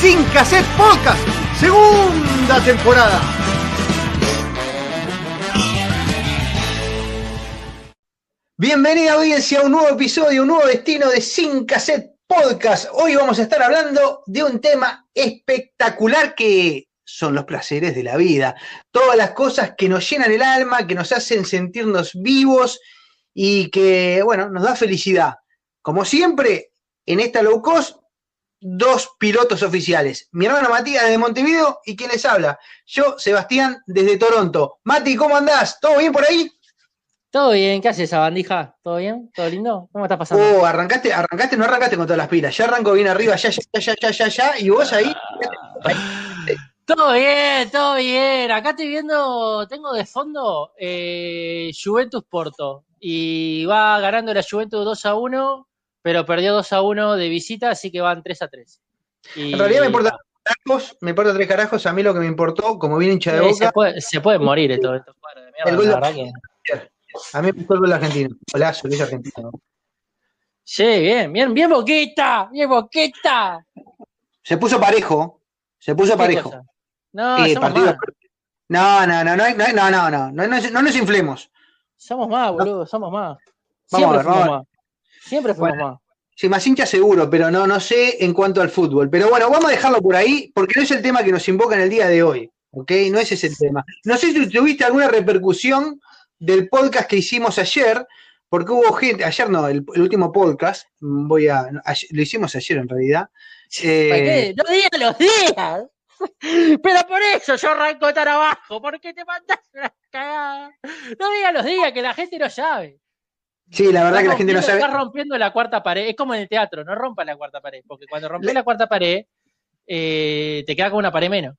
Sin Cassette Podcast, segunda temporada. Bienvenida audiencia a un nuevo episodio, un nuevo destino de Sin Cassette Podcast. Hoy vamos a estar hablando de un tema espectacular que son los placeres de la vida. Todas las cosas que nos llenan el alma, que nos hacen sentirnos vivos y que, bueno, nos da felicidad. Como siempre, en esta low cost, dos pilotos oficiales. Mi hermano Matías de Montevideo y quien les habla. Yo, Sebastián, desde Toronto. Mati, ¿cómo andás? ¿Todo bien por ahí? Todo bien, ¿qué haces esa bandija? ¿Todo bien? ¿Todo lindo? ¿Cómo estás pasando? Oh, arrancaste, arrancaste, no arrancaste con todas las pilas. Ya arranco bien arriba, ya, ya, ya, ya, ya, ya, y vos ahí. Todo bien, todo bien. Acá estoy viendo, tengo de fondo eh, Juventus Porto. Y va ganando la Juventus 2 a 1, pero perdió 2 a 1 de visita, así que van 3 a 3. Y, en realidad me importa tres carajos, me importa tres carajos. A mí lo que me importó, como bien hincha de boca. Se puede, se puede morir esto, estos cuadros de mierda. El gol la que... A mí me gustó el gol argentino. Hola, soy argentino. Sí, bien, bien, bien boquita, bien boquita. Se puso parejo, se puso parejo. Cosa? No, eh, partido... no, no, no, no, no, no, no, no, no, no, no nos inflemos. Somos más, boludo, somos más. Siempre vamos fuimos más. Siempre fuimos bueno, más. Sí, más hincha seguro, pero no, no sé en cuanto al fútbol. Pero bueno, vamos a dejarlo por ahí, porque no es el tema que nos invoca en el día de hoy. ¿Ok? No es ese el tema. No sé si tuviste alguna repercusión del podcast que hicimos ayer, porque hubo gente, ayer no, el, el último podcast, voy a, ayer, lo hicimos ayer en realidad. Eh, no digas los días. Pero por eso yo arranco tan abajo, porque te mandas una cagada. No digas los días, que la gente no sabe. Sí, la verdad que la gente no sabe. Estás rompiendo la cuarta pared. Es como en el teatro, no rompa la cuarta pared, porque cuando rompes la cuarta pared, eh, te queda con una pared menos.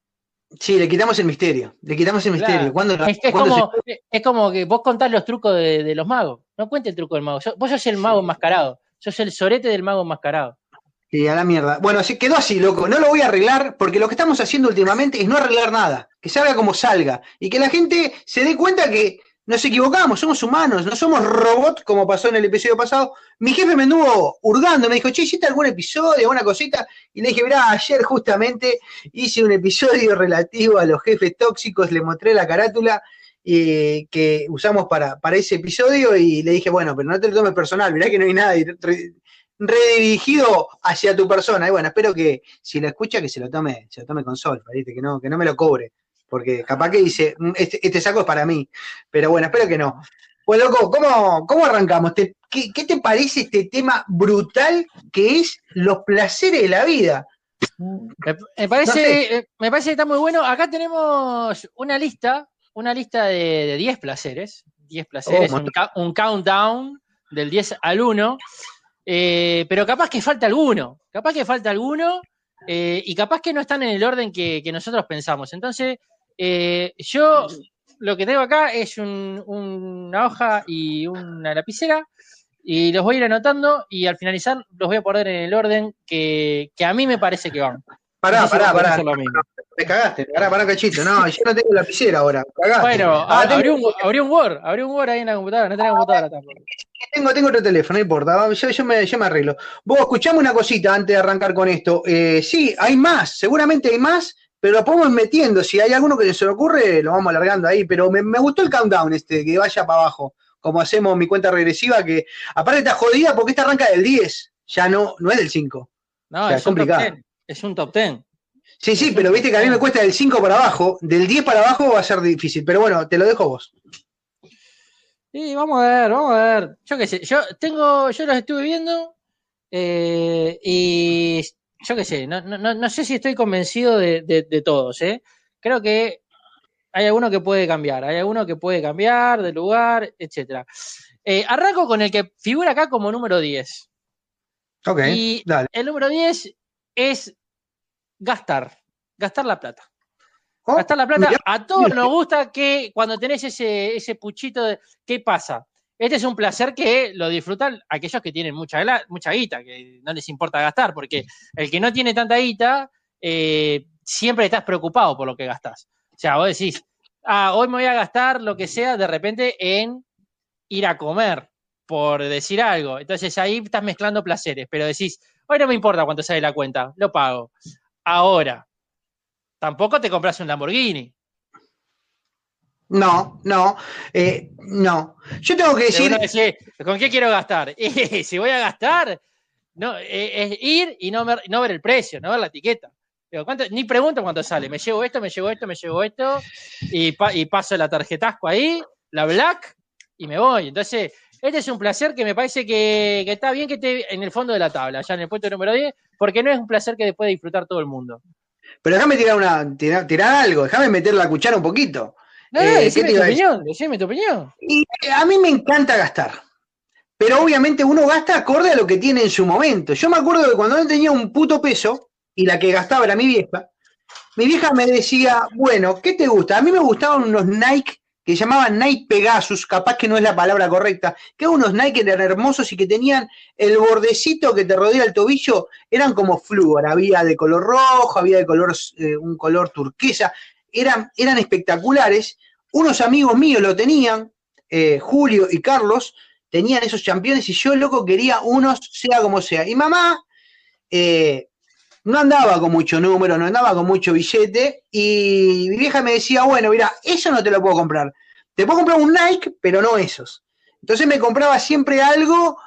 Sí, le quitamos el misterio. Le quitamos el misterio. Claro. ¿Cuándo, es, es, ¿cuándo como, se... es, como, que vos contás los trucos de, de, los magos. No cuente el truco del mago. Vos sos el mago enmascarado. Sos el sorete del mago enmascarado. Sí, a la mierda. Bueno, así quedó así, loco. No lo voy a arreglar porque lo que estamos haciendo últimamente es no arreglar nada. Que salga como salga. Y que la gente se dé cuenta que nos equivocamos, somos humanos, no somos robots como pasó en el episodio pasado. Mi jefe me anduvo hurgando, me dijo, che, ¿hiciste algún episodio, alguna cosita? Y le dije, mirá, ayer justamente hice un episodio relativo a los jefes tóxicos, le mostré la carátula eh, que usamos para, para ese episodio y le dije, bueno, pero no te lo tomes personal, mirá que no hay nada redirigido hacia tu persona. Y bueno, espero que si lo escucha, que se lo tome, se lo tome con sol. Que no, que no me lo cobre. Porque capaz que dice, este, este saco es para mí. Pero bueno, espero que no. Pues loco, ¿cómo, cómo arrancamos? ¿Te, qué, qué, te parece este tema brutal que es los placeres de la vida? Me, me parece, no sé. me parece que está muy bueno. Acá tenemos una lista, una lista de 10 placeres. 10 placeres, oh, un, un, countdown del 10 al 1. Eh, pero capaz que falta alguno. Capaz que falta alguno. Eh, y capaz que no están en el orden que, que nosotros pensamos. Entonces, eh, yo lo que tengo acá es un, una hoja y una lapicera y los voy a ir anotando y al finalizar los voy a poner en el orden que, que a mí me parece que van. Pará, pará, pará. No, no, te cagaste, pará, pará, cachito. No, yo no tengo lapicera ahora. Cagaste. Bueno, ah, abrí, un, abrí un Word, abrí un Word ahí en la computadora, no tengo computadora tampoco. Tengo, tengo otro teléfono, no importa, yo, yo, me, yo me arreglo. Vos, escuchame una cosita antes de arrancar con esto. Eh, sí, hay más, seguramente hay más, pero lo podemos metiendo. Si hay alguno que se le ocurre, lo vamos alargando ahí. Pero me, me gustó el countdown este, que vaya para abajo, como hacemos mi cuenta regresiva, que aparte está jodida porque esta arranca del 10, ya no, no es del 5. No, o sea, es, es complicado. Es un top 10. Sí, sí, pero viste que a mí me cuesta del 5 para abajo, del 10 para abajo va a ser difícil, pero bueno, te lo dejo vos. Sí, vamos a ver, vamos a ver. Yo qué sé, yo tengo, yo los estuve viendo eh, y yo qué sé, no, no, no, sé si estoy convencido de, de, de, todos, ¿eh? Creo que hay alguno que puede cambiar, hay alguno que puede cambiar de lugar, etc. Eh, arranco con el que figura acá como número 10. Ok, y dale. El número 10 es gastar, gastar la plata. Oh, gastar la plata. a todos nos gusta que cuando tenés ese, ese puchito de ¿qué pasa? Este es un placer que lo disfrutan aquellos que tienen mucha, mucha guita, que no les importa gastar, porque el que no tiene tanta guita, eh, siempre estás preocupado por lo que gastás. O sea, vos decís, ah, hoy me voy a gastar lo que sea de repente en ir a comer, por decir algo. Entonces ahí estás mezclando placeres, pero decís, hoy no me importa cuánto sale la cuenta, lo pago. Ahora, tampoco te compras un Lamborghini. No, no, eh, no. Yo tengo que decir. ¿Con qué quiero gastar? si voy a gastar, no, eh, es ir y no ver, no ver el precio, no ver la etiqueta. ni pregunto cuánto sale. Me llevo esto, me llevo esto, me llevo esto, y, y paso la tarjetasco ahí, la black, y me voy. Entonces, este es un placer que me parece que, está bien que esté en el fondo de la tabla, ya en el puesto número 10, porque no es un placer que puede disfrutar todo el mundo. Pero déjame tirar, una, tirar algo, déjame meter la cuchara un poquito. No, eh, decime, tu opinión, decime tu opinión. Y eh, a mí me encanta gastar. Pero obviamente uno gasta acorde a lo que tiene en su momento. Yo me acuerdo que cuando no tenía un puto peso, y la que gastaba era mi vieja, mi vieja me decía, bueno, ¿qué te gusta? A mí me gustaban unos Nike que llamaban Nike Pegasus, capaz que no es la palabra correcta, que unos Nike eran hermosos y que tenían el bordecito que te rodea el tobillo, eran como flúor, había de color rojo, había de color, eh, un color turquesa, eran, eran espectaculares. Unos amigos míos lo tenían, eh, Julio y Carlos, tenían esos campeones y yo, loco, quería unos, sea como sea. Y mamá eh, no andaba con mucho número, no andaba con mucho billete, y mi vieja me decía, bueno, mira, eso no te lo puedo comprar. Te puedo comprar un Nike, pero no esos. Entonces me compraba siempre algo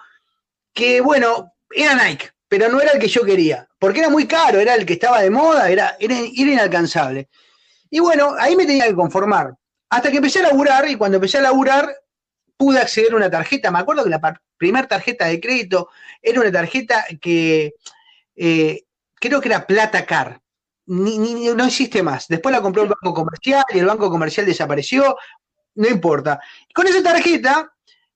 que, bueno, era Nike, pero no era el que yo quería, porque era muy caro, era el que estaba de moda, era, era, era inalcanzable. Y bueno, ahí me tenía que conformar. Hasta que empecé a laburar, y cuando empecé a laburar, pude acceder a una tarjeta. Me acuerdo que la primera tarjeta de crédito era una tarjeta que eh, creo que era Plata Car. no existe más. Después la compró el banco comercial y el banco comercial desapareció. No importa. Con esa tarjeta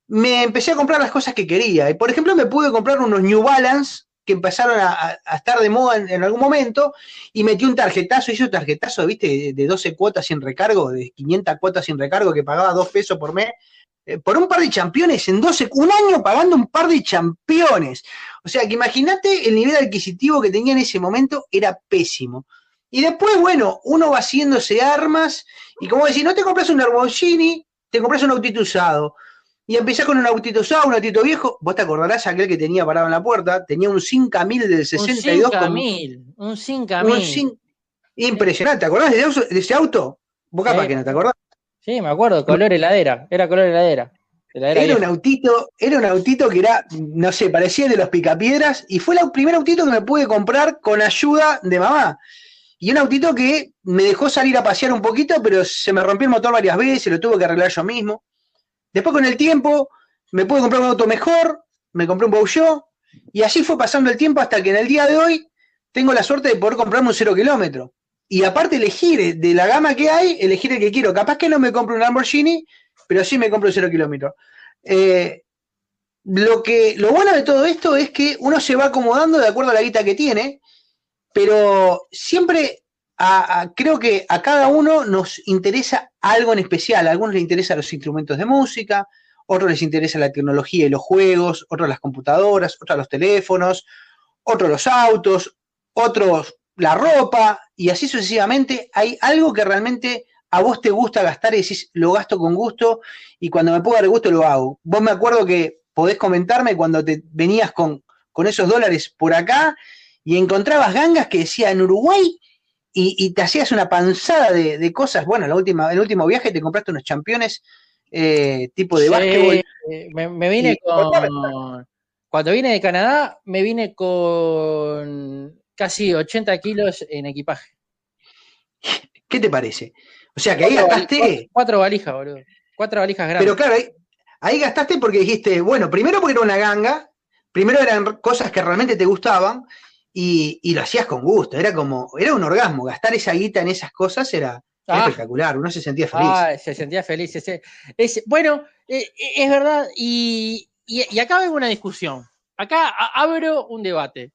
me empecé a comprar las cosas que quería. Y por ejemplo, me pude comprar unos New Balance que empezaron a, estar de moda en, algún momento y metí un tarjetazo, hice un tarjetazo, viste, de 12 cuotas sin recargo, de 500 cuotas sin recargo, que pagaba 2 pesos por mes, eh, por un par de championes en 12, un año pagando un par de championes. O sea, que imagínate el nivel adquisitivo que tenía en ese momento, era pésimo. Y después, bueno, uno va haciéndose armas y como decir, no te compras un Lamborghini, te compras un autito usado. Y empecé con un autito usado, un autito viejo. Vos te acordarás aquel que tenía parado en la puerta. Tenía un 5000 del 62. Un 5000. Un 5000. Impresionante. ¿Te acordás de ese auto? Vos capaz que no te acordás. Sí, me acuerdo. Color heladera. Era color heladera. era un autito, era un autito que era, no sé, parecía de los picapiedras. Y fue el primer autito que me pude comprar con ayuda de mamá. Y un autito que me dejó salir a pasear un poquito, pero se me rompió el motor varias veces, lo tuve que arreglar yo mismo. Después con el tiempo me pude comprar un auto mejor, me compré un Peugeot y así fue pasando el tiempo hasta que en el día de hoy tengo la suerte de poder comprarme un cero kilómetro. Y aparte elegir de la gama que hay, elegir el que quiero. Capaz que no me compro un Lamborghini, pero sí me compro un cero kilómetro. Eh, lo, que, lo bueno de todo esto es que uno se va acomodando de acuerdo a la guita que tiene, pero siempre creo que a cada uno nos interesa algo en especial. A algunos les interesan los instrumentos de música, otros les interesa la tecnología y los juegos, otros las computadoras, otros los teléfonos, otros los autos, otros la ropa, y así sucesivamente. Hay algo que realmente a vos te gusta gastar y decís, lo gasto con gusto, y cuando me puedo dar gusto lo hago. Vos me acuerdo que podés comentarme cuando te venías con, con esos dólares por acá y encontrabas gangas que decía en Uruguay y, te hacías una panzada de, cosas. Bueno, la última, el último viaje te compraste unos championes eh, tipo de básquetbol. Me, vine con. Cuando vine de Canadá, me vine con casi 80 kilos en equipaje. ¿Qué te parece? O sea, que ahí gastaste. Cuatro, valijas, boludo. Cuatro valijas grandes. Pero claro, ahí, ahí, gastaste porque dijiste, bueno, primero porque era una ganga, primero eran cosas que realmente te gustaban, y, lo hacías con gusto, era como, era un orgasmo, gastar esa guita en esas cosas era, ah. espectacular, uno se sentía feliz. Ah, se sentía feliz. Ese, bueno, eh, eh, es verdad, y, acá vengo una discusión, acá abro un debate,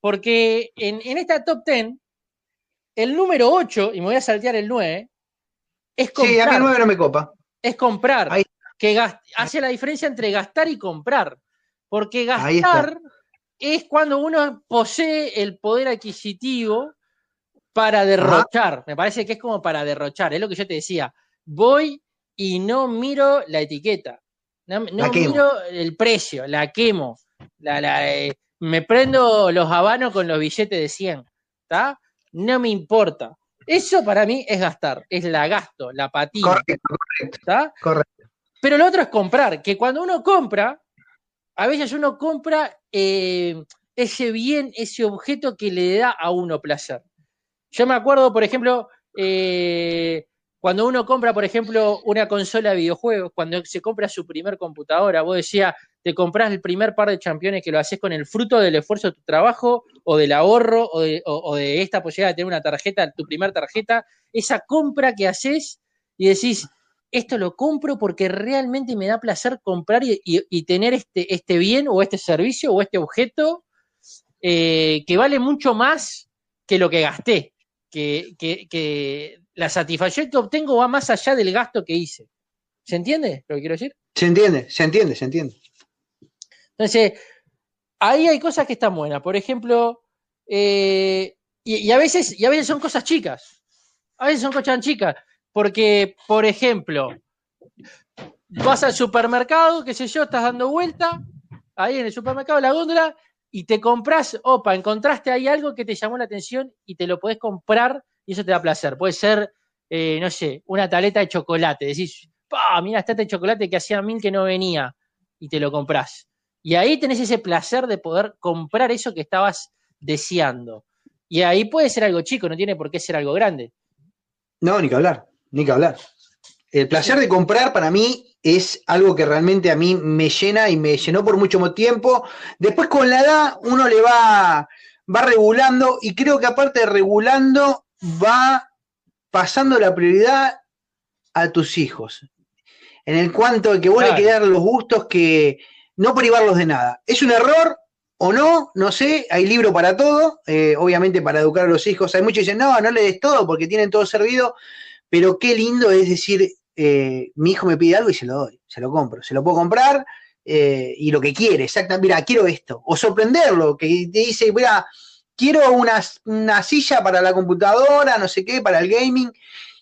porque en, esta top ten el número 8, y me voy a saltear el 9, es comprar. Sí, a mí el 9 no me copa. Es comprar. Que hace la diferencia entre gastar y comprar. Porque gastar es cuando uno posee el poder adquisitivo para derrochar. Me parece que es como para derrochar. Es lo que yo te decía. Voy y no miro la etiqueta. No, miro el precio, la quemo. La, eh, me prendo los habanos con los billetes de 100. ¿Está? No me importa. Eso para mí es gastar, es la gasto, la patina. Correcto, correcto. Correcto. Pero lo otro es comprar, que cuando uno compra, a veces uno compra eh, ese bien, ese objeto que le da a uno placer. Yo me acuerdo, por ejemplo, eh, cuando uno compra, por ejemplo, una consola de videojuegos, cuando se compra su primer computadora, vos decías, te compras el primer par de championes que lo haces con el fruto del esfuerzo de tu trabajo o del ahorro o de, esta posibilidad de tener una tarjeta, tu primer tarjeta, esa compra que haces y decís, esto lo compro porque realmente me da placer comprar y, tener este, este, bien o este servicio o este objeto eh, que vale mucho más que lo que gasté. Que, que, la satisfacción que obtengo va más allá del gasto que hice. ¿Se entiende lo que quiero decir? Se entiende, se entiende, se entiende. Entonces, ahí hay cosas que están buenas. Por ejemplo, eh, y, a veces, y a veces son cosas chicas. A veces son cosas chicas. Porque, por ejemplo, vas al supermercado, qué sé yo, estás dando vuelta, ahí en el supermercado, la góndola, y te compras, opa, encontraste ahí algo que te llamó la atención y te lo podés comprar y eso te da placer. Puede ser, eh, no sé, una taleta de chocolate. Decís, pa, mira, esta de chocolate que hacía mil que no venía y te lo compras. Y ahí tenés ese placer de poder comprar eso que estabas deseando. Y ahí puede ser algo chico, no tiene por qué ser algo grande. No, ni que hablar, ni que hablar. El placer de comprar para mí es algo que realmente a mí me llena y me llenó por mucho tiempo. Después con la edad uno le va, va regulando y creo que aparte de regulando va pasando la prioridad a tus hijos. En el cuanto de que vos le querés dar los gustos que no privarlos de nada. ¿Es un error o no? No sé, hay libro para todo, eh, obviamente para educar a los hijos. Hay muchos que dicen, no, no le des todo porque tienen todo servido, pero qué lindo es decir, eh, mi hijo me pide algo y se lo doy, se lo compro, se lo puedo comprar eh, y lo que quiere, exactamente, mira, quiero esto. O sorprenderlo, que te dice, mira, quiero una, silla para la computadora, no sé qué, para el gaming.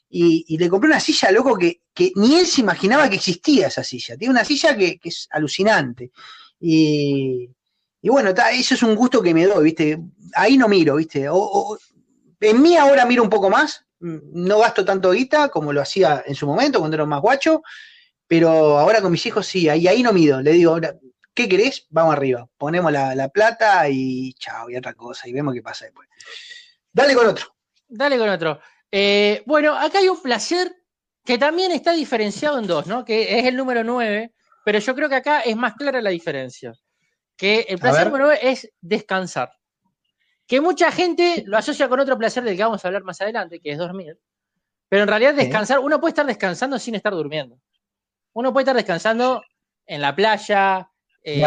Y, le compré una silla, loco, que, ni él se imaginaba que existía esa silla. Tiene una silla que, es alucinante. Y, bueno, eso es un gusto que me doy, ¿viste? Ahí no miro, ¿viste? en mí ahora miro un poco más. No gasto tanto guita como lo hacía en su momento, cuando era más guacho. Pero ahora con mis hijos sí, ahí, ahí no mido. Le digo, ¿qué querés? Vamos arriba. Ponemos la, plata y chao, y otra cosa, y vemos qué pasa después. Dale con otro. Dale con otro. Eh, bueno, acá hay un placer que también está diferenciado en dos, ¿no? Que es el número 9, pero yo creo que acá es más clara la diferencia. Que el placer número 9 es descansar. Que mucha gente lo asocia con otro placer del que vamos a hablar más adelante, que es dormir. Pero en realidad descansar, uno puede estar descansando sin estar durmiendo. Uno puede estar descansando en la playa, eh,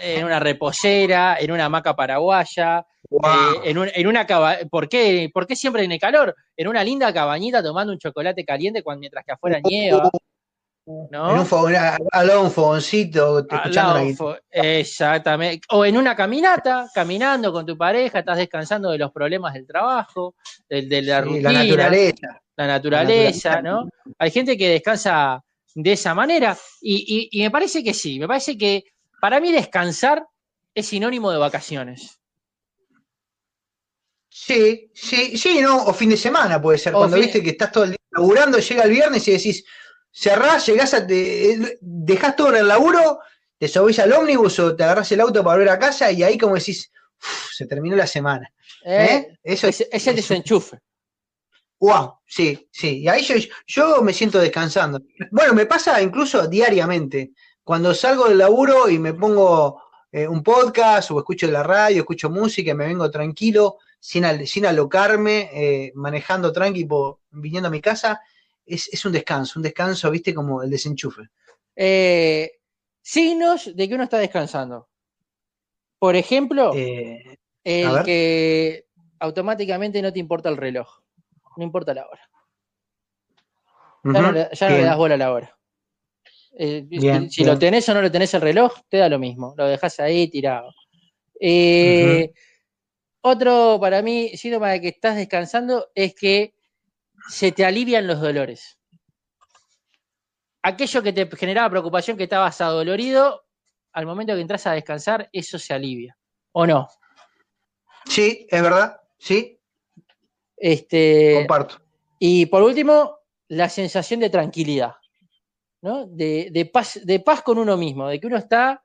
en una reposera, en una hamaca paraguaya, eh, en, en, una ¿por qué, ¿Por qué siempre tiene calor? En una linda cabañita tomando un chocolate caliente cuando, mientras que afuera nieva. ¿No? En un, fogón, al lado un fogoncito, escuchando Exactamente. O en una caminata, caminando con tu pareja, estás descansando de los problemas del trabajo, de, la rutina. La naturaleza. La naturaleza, ¿no? Hay gente que descansa de esa manera y, y me parece que sí, me parece que para mí descansar es sinónimo de vacaciones. Sí, sí, sí, no, o fin de semana puede ser. Cuando viste que estás todo el día laburando, llega el viernes y decís, cerrás, llegás a, te, dejás todo en el laburo, te subís al ómnibus o te agarrás el auto para volver a casa y ahí como decís, se terminó la semana. Eh, ¿Eh? Eso es, es el desenchufe. Wow, sí, sí. Y ahí yo, yo me siento descansando. Bueno, me pasa incluso diariamente cuando salgo del laburo y me pongo eh, un podcast o escucho la radio, escucho música, me vengo tranquilo, sin, sin alocarme, eh, manejando tranquilo, viniendo a mi casa, es, un descanso, un descanso, viste, como el desenchufe. Eh, signos de que uno está descansando. Por ejemplo, el que automáticamente no te importa el reloj. No importa la hora. Ya, no, le, das bola a la hora. Eh, si lo tenés o no lo tenés el reloj, te da lo mismo. Lo dejas ahí tirado. Eh, otro para mí, síntoma de que estás descansando es que se te alivian los dolores. Aquello que te generaba preocupación, que estabas adolorido, al momento que entras a descansar, eso se alivia. ¿O no? Sí, es verdad, sí. Este, Comparto. Y por último, la sensación de tranquilidad, ¿no? De, paz, de paz con uno mismo, de que uno está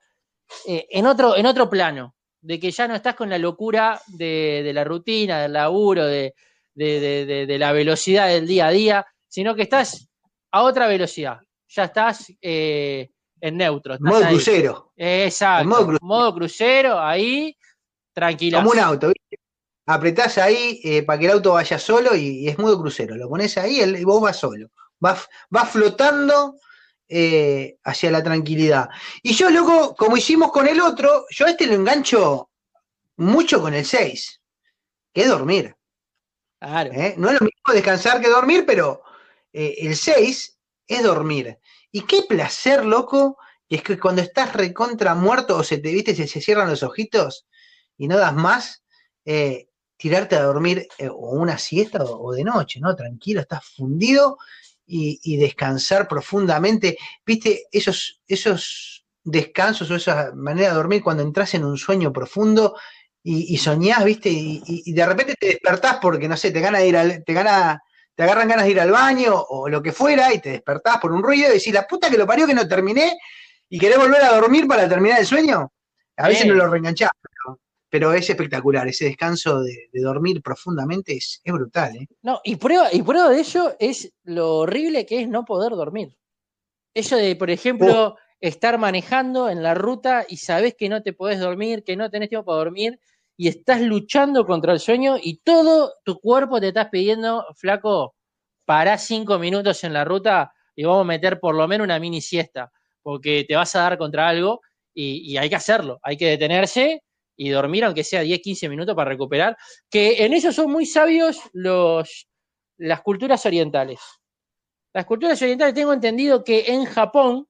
eh, en, otro, en otro plano, de que ya no estás con la locura de, la rutina, del laburo, de, la velocidad del día a día, sino que estás a otra velocidad. Ya estás eh, en neutro. modo crucero. Exacto. Modo modo crucero, ahí, tranquilo. Como un auto, ¿viste? Apretás ahí eh, para que el auto vaya solo y, es modo crucero. Lo pones ahí y vos vas solo. Vas, vas flotando eh, hacia la tranquilidad. Y yo, luego, como hicimos con el otro, yo a este lo engancho mucho con el 6, que es dormir. ¿Eh? No es lo mismo descansar que dormir, pero el 6 es dormir. Y qué placer, loco, es que cuando estás recontra muerto o se te viste, se, se cierran los ojitos y no das más, tirarte a dormir o una siesta o, de noche, ¿no? Tranquilo, estás fundido y, descansar profundamente. ¿Viste esos, esos descansos o esa manera de dormir cuando entras en un sueño profundo y, soñás, ¿viste? Y, de repente te despertás porque, no sé, te gana de ir al, te gana, te agarran ganas de ir al baño o lo que fuera y te despertás por un ruido y decís, la puta que lo parió que no terminé y querés volver a dormir para terminar el sueño. A veces no lo reenganchás, pero es espectacular, ese descanso de, dormir profundamente es, brutal. ¿eh? No, y prueba, y prueba de ello es lo horrible que es no poder dormir. Eso de, por ejemplo, oh. estar manejando en la ruta y sabes que no te podés dormir, que no tenés tiempo para dormir y estás luchando contra el sueño y todo tu cuerpo te estás pidiendo, flaco, pará cinco minutos en la ruta y vamos a meter por lo menos una mini siesta, porque te vas a dar contra algo y, y hay que hacerlo, hay que detenerse y dormir, aunque sea 10, 15 minutos para recuperar, que en eso son muy sabios los, las culturas orientales. Las culturas orientales tengo entendido que en Japón,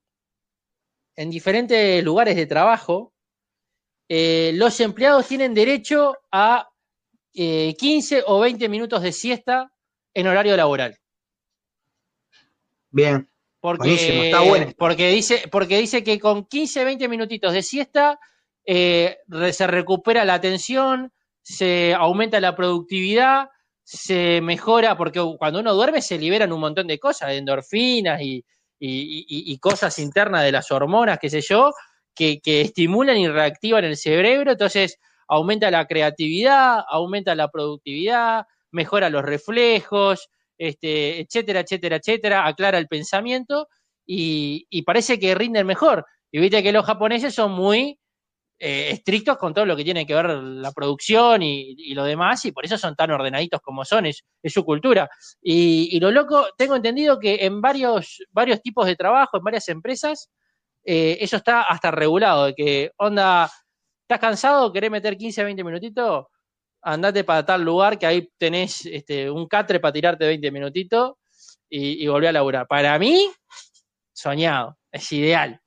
en diferentes lugares de trabajo, eh, los empleados tienen derecho a 15 eh, o 20 minutos de siesta en horario laboral. Bien. Porque, está bueno. Porque dice, porque dice que con 15, 20 minutitos de siesta eh, se recupera la atención, se aumenta la productividad, se mejora, porque cuando uno duerme se liberan un montón de cosas, de endorfinas y, cosas internas de las hormonas, qué sé yo, que, estimulan y reactivan el cerebro, entonces aumenta la creatividad, aumenta la productividad, mejora los reflejos, este, etcétera, etcétera, etcétera, aclara el pensamiento y, y parece que rinden mejor. Y viste que los japoneses son muy eh, estrictos con todo lo que tiene que ver la producción y, lo demás, y por eso son tan ordenaditos como son, es, su cultura. Y, lo loco, tengo entendido que en varios, varios tipos de trabajo, en varias empresas, eh, eso está hasta regulado, de que, onda, ¿estás cansado? ¿Querés meter 15, 20 minutitos? Andate para tal lugar que ahí tenés este, un catre para tirarte 20 minutitos y, y volví a laburar. Para mí, soñado, es ideal.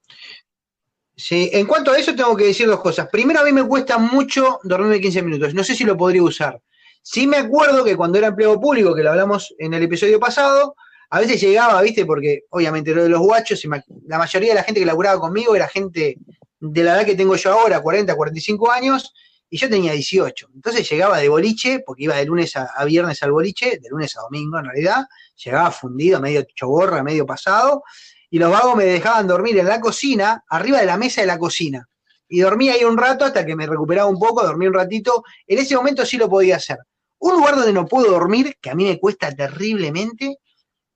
Sí, en cuanto a eso tengo que decir dos cosas. Primero, a mí me cuesta mucho dormirme 15 minutos. No sé si lo podría usar. Sí me acuerdo que cuando era empleo público, que lo hablamos en el episodio pasado, a veces llegaba, viste, porque obviamente lo de los guachos, la mayoría de la gente que laburaba conmigo era gente de la edad que tengo yo ahora, 40, 45 años, y yo tenía 18. Entonces llegaba de boliche, porque iba de lunes a, viernes al boliche, de lunes a domingo en realidad, llegaba fundido, medio choborra, medio pasado, y los vagos me dejaban dormir en la cocina, arriba de la mesa de la cocina. Y dormía ahí un rato hasta que me recuperaba un poco, dormí un ratito. En ese momento sí lo podía hacer. Un lugar donde no puedo dormir, que a mí me cuesta terriblemente,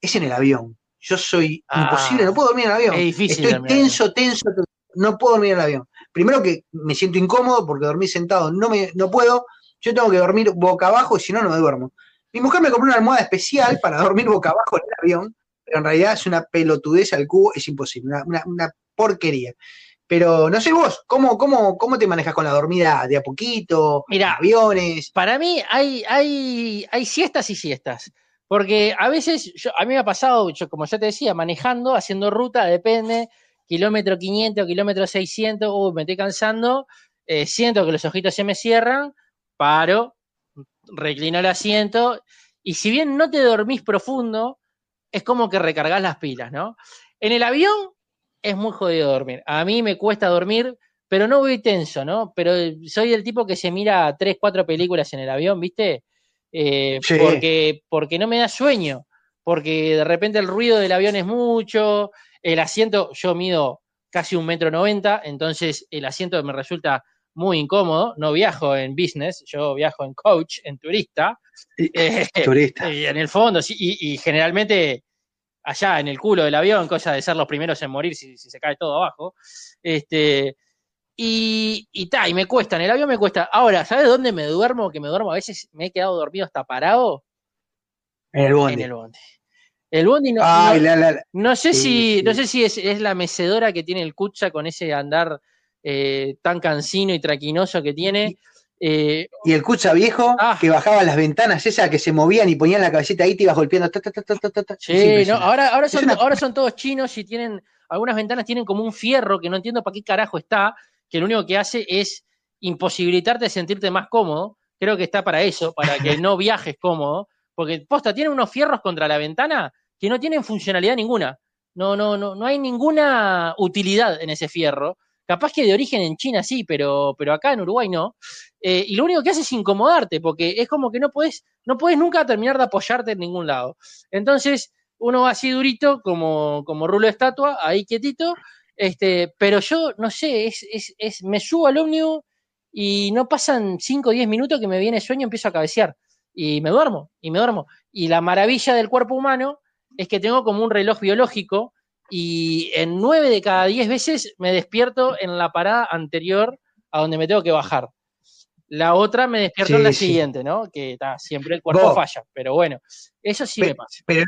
es en el avión. Yo soy ah, imposible, no puedo dormir en el avión. Estoy tenso, tenso, no puedo dormir en el avión. Primero que me siento incómodo porque dormir sentado no, me, no puedo. Yo tengo que dormir boca abajo y si no, no me duermo. Mi mujer me compró una almohada especial para dormir boca abajo en el avión pero en realidad es una pelotudez al cubo, es imposible, una, porquería. Pero no sé vos, ¿cómo, cómo, cómo te manejas con la dormida de a poquito? Mira, aviones. Para mí hay, hay, hay siestas y siestas. Porque a veces, yo, a mí me ha pasado, yo, como ya te decía, manejando, haciendo ruta, depende, kilómetro 500, kilómetro 600, uy, me estoy cansando, eh, siento que los ojitos se me cierran, paro, reclino el asiento, y si bien no te dormís profundo, es como que recargas las pilas, ¿no? En el avión es muy jodido dormir. A mí me cuesta dormir, pero no voy tenso, ¿no? Pero soy el tipo que se mira tres, cuatro películas en el avión, ¿viste? Eh, porque, porque no me da sueño, porque de repente el ruido del avión es mucho, el asiento, yo mido casi un metro noventa, entonces el asiento me resulta muy incómodo. No viajo en business, yo viajo en coach, en turista. Eh, turista. Y en el fondo, sí, y, generalmente allá en el culo del avión, cosa de ser los primeros en morir si, se cae todo abajo. Este, y, y, y me cuesta, en el avión me cuesta. Ahora, ¿sabes dónde me duermo? Que me duermo, a veces me he quedado dormido hasta parado. En el bondi. En el bondi. El bondi no, no, sé si, no sé si es, la mecedora que tiene el Kutcha con ese andar eh, tan cansino y traquinoso que tiene. Eh, y el Kutcha viejo ah. que bajaba las ventanas esas que se movían y ponían la cabecita ahí y te ibas golpeando. sí, no, ahora, ahora, son, ahora son todos chinos y tienen, algunas ventanas tienen como un fierro que no entiendo para qué carajo está, que lo único que hace es imposibilitarte sentirte más cómodo. Creo que está para eso, para que no viajes cómodo. Porque, posta, tiene unos fierros contra la ventana que no tienen funcionalidad ninguna. No, no, no, no hay ninguna utilidad en ese fierro. Capaz que de origen en China sí, pero, pero acá en Uruguay no. Eh, y lo único que hace es incomodarte, porque es como que no puedes, no puedes nunca terminar de apoyarte en ningún lado. Entonces, uno va así durito, como, como rulo de estatua, ahí quietito, este, pero yo, no sé, es, es, es, me subo al ómnibus y no pasan 5 o 10 minutos que me viene sueño, empiezo a cabecear y me duermo, y me duermo. Y la maravilla del cuerpo humano es que tengo como un reloj biológico y en nueve de cada diez veces me despierto en la parada anterior a donde me tengo que bajar. La otra me despierto en la siguiente, ¿no? Que está, siempre el cuerpo falla, pero bueno, eso sí me pasa. Pero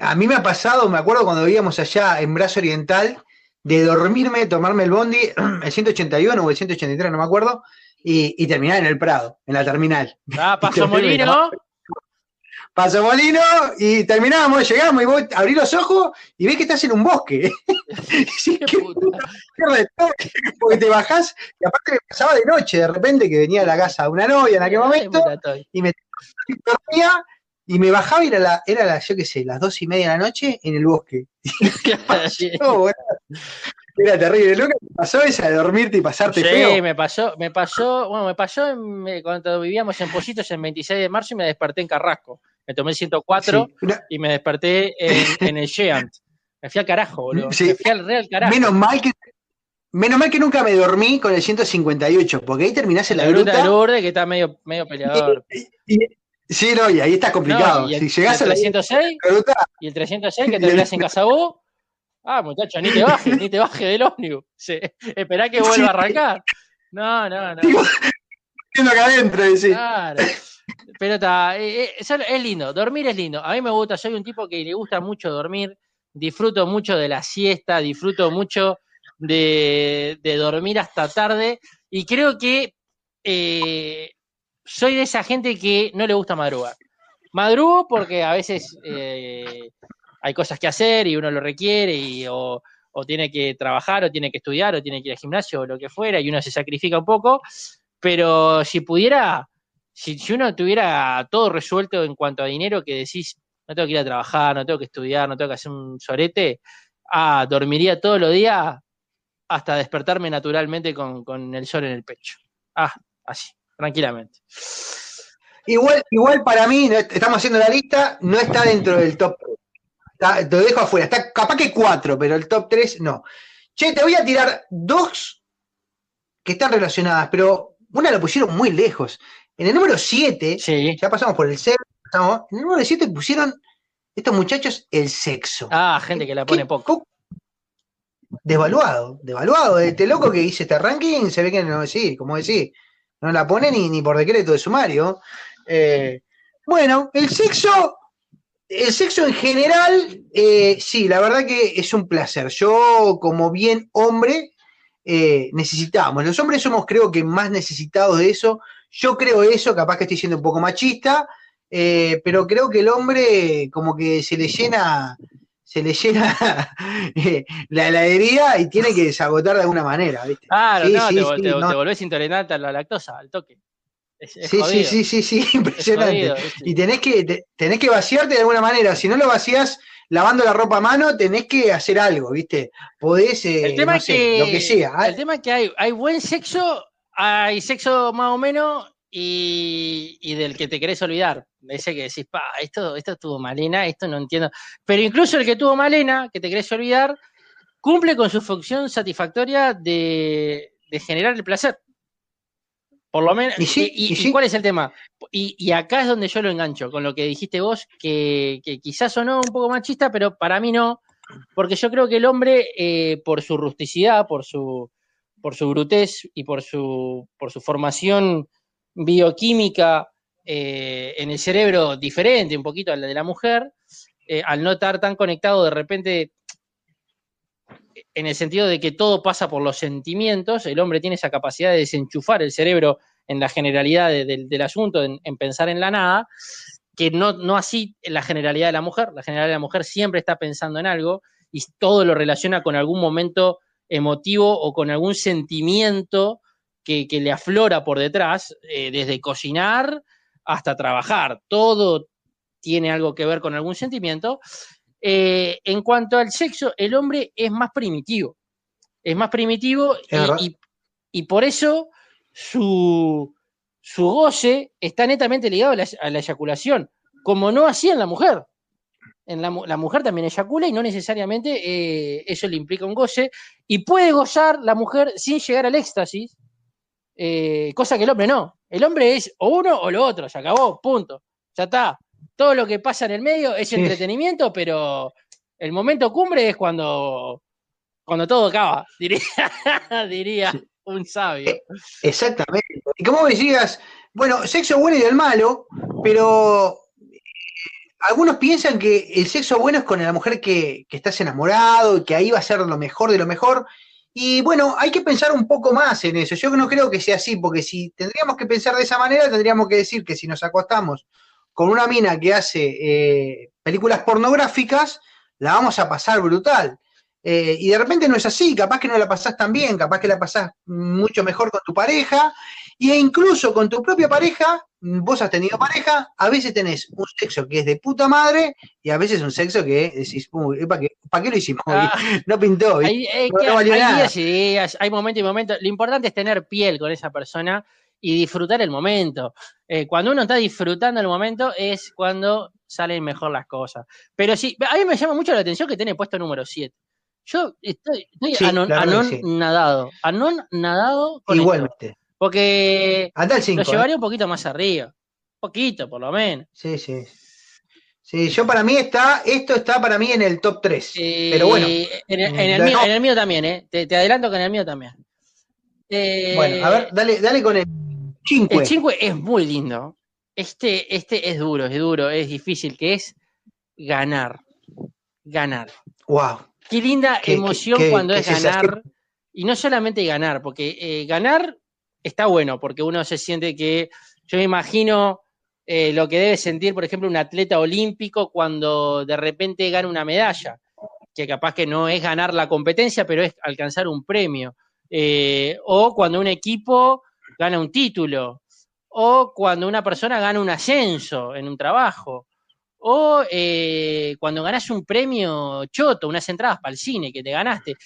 a mí me ha pasado, me acuerdo cuando vivíamos allá en Brazo Oriental, de dormirme, tomarme el bondi, el 181 o el 183, no me acuerdo, y, terminar en el Prado, en la terminal. Ah, Paso Molino. Paso Molino y terminamos, llegamos y vos abrís los ojos y ves que estás en un bosque. porque te bajás y aparte me pasaba de noche, de repente que venía a la casa una novia en aquel momento y me dormía y me bajaba y era la, era la, yo qué sé, las dos y media de la noche en el bosque. Era terrible. ¿Lo que pasó esa de dormirte y pasarte sí, feo? Sí, me pasó, me pasó, bueno, me pasó cuando vivíamos en Positos en 26 de marzo y me desperté en Carrasco. Me tomé el 104 y me desperté en, el Sheant. Me fui al carajo, boludo. Me fui al real carajo. Menos mal que Menos mal que nunca me dormí con el 158, porque ahí terminase la, la gruta. de Lourdes, que está medio, medio peleador. Sí, no, y ahí está complicado. y el, si llegás el 306, y el 306 que terminás en Casabú, Ah, muchacho, ni te bajes, ni te bajes del ómnibus. Sí. Esperá que vuelva a arrancar. No, no, no. Digo, acá adentro, Claro. Pero está, eh, eh, es lindo, dormir es lindo. A mí me gusta, soy un tipo que le gusta mucho dormir, disfruto mucho de la siesta, disfruto mucho de, dormir hasta tarde y creo que eh, soy de esa gente que no le gusta madrugar. Madrugo porque a veces hay cosas que hacer y uno lo requiere y, o, tiene que trabajar o tiene que estudiar o tiene que ir al gimnasio o lo que fuera y uno se sacrifica un poco, pero si pudiera, si, uno tuviera todo resuelto en cuanto a dinero que decís, no tengo que ir a trabajar, no tengo que estudiar, no tengo que hacer un sorete, ah, dormiría todos los días hasta despertarme naturalmente con el sol en el pecho. Ah, así, tranquilamente. Igual, igual para mí, estamos haciendo la lista, no está dentro del top te lo dejo afuera. Está capaz que cuatro, pero el top tres no. Che, te voy a tirar dos que están relacionadas, pero una la pusieron muy lejos. En el número 7, ya pasamos por el 6, en el número 7 pusieron estos muchachos el sexo. Ah, gente que la pone poco. Devaluado, devaluado. Este loco que hice este ranking se ve que no decir, como decir, no la pone ni, ni por decreto de sumario. Eh, bueno, el sexo el sexo en general, eh, sí, la verdad que es un placer. Yo, como bien hombre, eh, necesitamos. Los hombres somos, creo que, más necesitados de eso. Yo creo eso, capaz que estoy siendo un poco machista, pero creo que el hombre como que se le llena, se le llena eh, la heladería y tiene que desagotar de alguna manera, ¿viste? Claro, no, te, volvés intolerante a la lactosa, al toque. sí, sí, sí, sí, sí, impresionante. y tenés que, tenés que vaciarte de alguna manera. Si no lo vacías lavando la ropa a mano, tenés que hacer algo, ¿viste? Podés, eh, el tema que, lo que sea. El tema es que hay, hay buen sexo, hay sexo más o menos y, del que te querés olvidar. Ese que decís, pa, esto, esto tuvo Malena, esto no entiendo. Pero incluso el que tuvo Malena, que te querés olvidar, cumple con su función satisfactoria de, generar el placer. Por lo menos. ¿Y, cuál es el tema? Y, acá es donde yo lo engancho, con lo que dijiste vos, que, quizás sonó un poco machista, pero para mí no, porque yo creo que el hombre, eh, por su rusticidad, por su, por su brutez y por su, por su formación bioquímica eh, en el cerebro diferente un poquito a la de la mujer, eh, al no estar tan conectado de repente en el sentido de que todo pasa por los sentimientos, el hombre tiene esa capacidad de desenchufar el cerebro en la generalidad del asunto, en, pensar en la nada, que no, no así la generalidad de la mujer. La generalidad de la mujer siempre está pensando en algo y todo lo relaciona con algún momento emotivo o con algún sentimiento que, le aflora por detrás, eh, desde cocinar hasta trabajar. Todo tiene algo que ver con algún sentimiento. Eh, en cuanto al sexo, el hombre es más primitivo. Es más primitivo y, por eso su, su, goce está netamente ligado a la, eyaculación, como no hacía en la mujer. En la, mujer también eyacula y no necesariamente eh, eso le implica un goce. Y puede gozar la mujer sin llegar al éxtasis, eh, cosa que el hombre no. El hombre es o uno o lo otro, se acabó, punto. Ya está. Todo lo que pasa en el medio es entretenimiento, pero el momento cumbre es cuando, cuando todo acaba, diría, diría un sabio. Eh, exactamente. Y como decías, bueno, sexo bueno y del malo, pero algunos piensan que el sexo bueno es con la mujer que, que estás enamorado y que ahí va a ser lo mejor de lo mejor. Y bueno, hay que pensar un poco más en eso. Yo no creo que sea así, porque si tendríamos que pensar de esa manera, tendríamos que decir que si nos acostamos con una mina que hace eh, películas pornográficas, la vamos a pasar brutal. Eh, y de repente no es así, capaz que no la pasás tan bien, capaz que la pasás mucho mejor con tu pareja, e incluso con tu propia pareja, vos has tenido pareja, a veces tenés un sexo que es de puta madre y a veces un sexo que decís, ¿para qué, ¿para qué lo hicimos? Ah. no pintó. Hay, hay, no, hay días hay momentos y momentos. Lo importante es tener piel con esa persona y disfrutar el momento. Eh, cuando uno está disfrutando el momento es cuando salen mejor las cosas. Pero sí, a mí me llama mucho la atención que tiene puesto número 7. Yo estoy, estoy anon, nadado, anon nadado con Igualmente. Porque lo llevaría ¿eh? un poquito más arriba. Un poquito, por lo menos. Sí, sí. Sí, yo para mí está, esto está para mí en el top 3. pero bueno. En el, mío, también, ¿eh? Te, adelanto que en el mío también. bueno, a ver, dale, dale con el 5. El 5 es muy lindo. Este, este es duro, es duro, es difícil, que es ganar. Ganar. Wow. Qué linda emoción cuando es ganar. Y no solamente ganar, porque eh, ganar está bueno, porque uno se siente que, yo me imagino eh, lo que debe sentir, por ejemplo, un atleta olímpico cuando de repente gana una medalla, que capaz que no es ganar la competencia, pero es alcanzar un premio. Eh, o cuando un equipo gana un título, o cuando una persona gana un ascenso en un trabajo, o eh, cuando ganas un premio choto, unas entradas para el cine que te ganaste.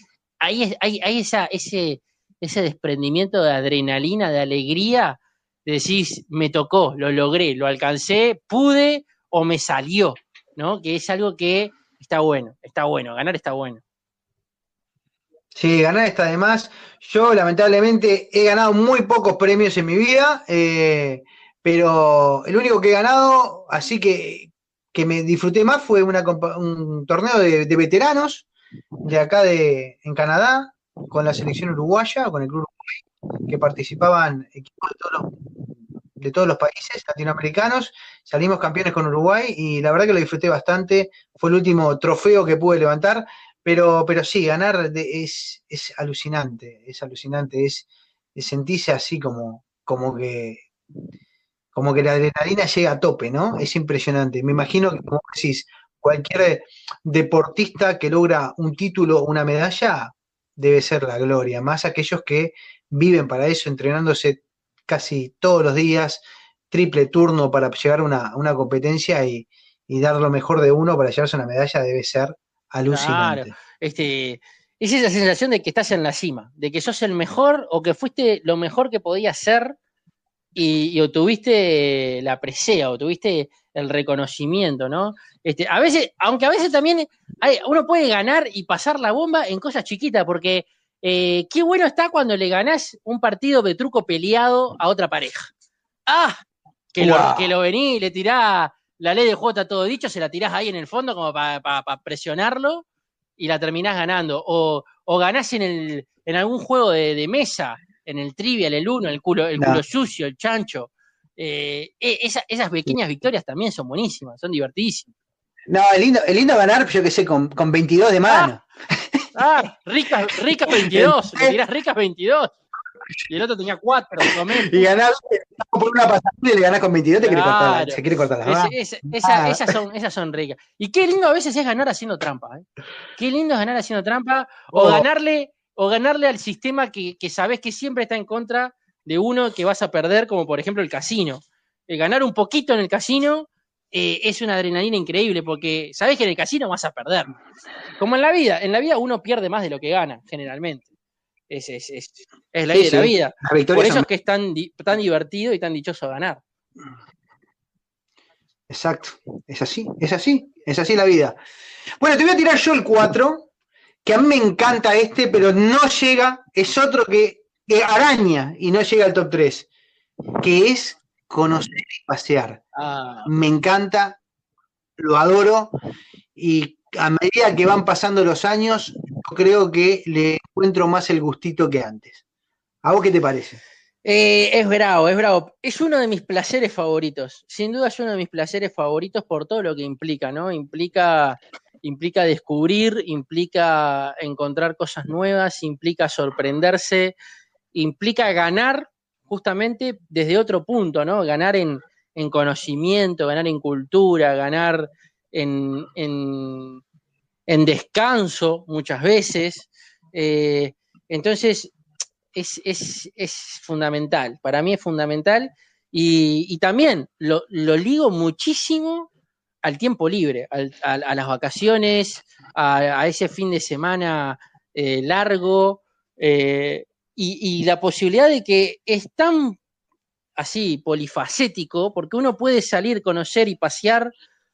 Ahí hay, hay esa, ese, ese desprendimiento de adrenalina, de alegría, de decir, me tocó, lo logré, lo alcancé, pude o me salió, ¿no? Que es algo que está bueno, está bueno, ganar está bueno. Sí, ganar está de más. Yo lamentablemente he ganado muy pocos premios en mi vida, eh, pero el único que he ganado, así que, que me disfruté más, fue un torneo de, de, veteranos de acá de, en Canadá, con la selección uruguaya, con el club uruguay, que participaban equipos de todos, los, países latinoamericanos. Salimos campeones con Uruguay y la verdad que lo disfruté bastante. Fue el último trofeo que pude levantar. Pero, pero sí, ganar es, es alucinante, es alucinante, es, sentirse así como, como que como que la adrenalina llega a tope, ¿no? Es impresionante. Me imagino que, como decís, cualquier deportista que logra un título o una medalla debe ser la gloria, más aquellos que viven para eso, entrenándose casi todos los días, triple turno para llegar a una, competencia y, dar lo mejor de uno para llevarse una medalla debe ser alucinante. Claro. Este, es esa sensación de que estás en la cima, de que sos el mejor o que fuiste lo mejor que podías ser y, obtuviste la presea, obtuviste el reconocimiento, ¿no? Este, a veces, aunque a veces también hay, uno puede ganar y pasar la bomba en cosas chiquitas, porque eh, qué bueno está cuando le ganás un partido de truco peleado a otra pareja. ¡Ah! Que, lo, que lo le tirás la ley de juego está todo dicho, se la tirás ahí en el fondo como para presionarlo y la terminás ganando. O, o ganás en, el, en algún juego de, mesa, en el trivial, el uno, el culo, el culo sucio, el chancho. Eh, e, esas pequeñas victorias también son buenísimas, son divertidísimas. No, el lindo, el lindo ganar, yo que sé, con, con 22 de mano. Ah, ah ricas, ricas 22, le tirás ricas 22. Y el otro tenía 4 Y ganás por una pasada y le ganás con 22, te quiere cortar, se quiere cortar la ah. esas, son, esas son ricas. Y qué lindo a veces es ganar haciendo trampa. ¿eh? Qué lindo es ganar haciendo trampa o, oh. ganarle, o ganarle al sistema que, que sabes que siempre está en contra de uno que vas a perder, como por ejemplo el casino. El ganar un poquito en el casino eh, es una adrenalina increíble porque sabes que en el casino vas a perder. Como en la vida, en la vida uno pierde más de lo que gana, generalmente. Es, es, es, es la de la vida. Por eso es que es tan, tan divertido y tan dichoso ganar. Exacto, es así, es así, es así la vida. Bueno, te voy a tirar yo el 4, que a mí me encanta este, pero no llega, es otro que, araña y no llega al top 3, que es conocer y pasear. Ah. Me encanta, lo adoro y a medida que van pasando los años, creo que le encuentro más el gustito que antes. ¿A vos qué te parece? Eh, es bravo, es bravo. Es uno de mis placeres favoritos. Sin duda es uno de mis placeres favoritos por todo lo que implica, ¿no? Implica, implica descubrir, implica encontrar cosas nuevas, implica sorprenderse, implica ganar justamente desde otro punto, ¿no? Ganar en, conocimiento, ganar en cultura, ganar en, en descanso muchas veces. Eh, entonces, es, fundamental, para mí es fundamental y, también lo, ligo muchísimo al tiempo libre, a, las vacaciones, a, ese fin de semana eh, largo eh, y, la posibilidad de que es tan así polifacético, porque uno puede salir, conocer y pasear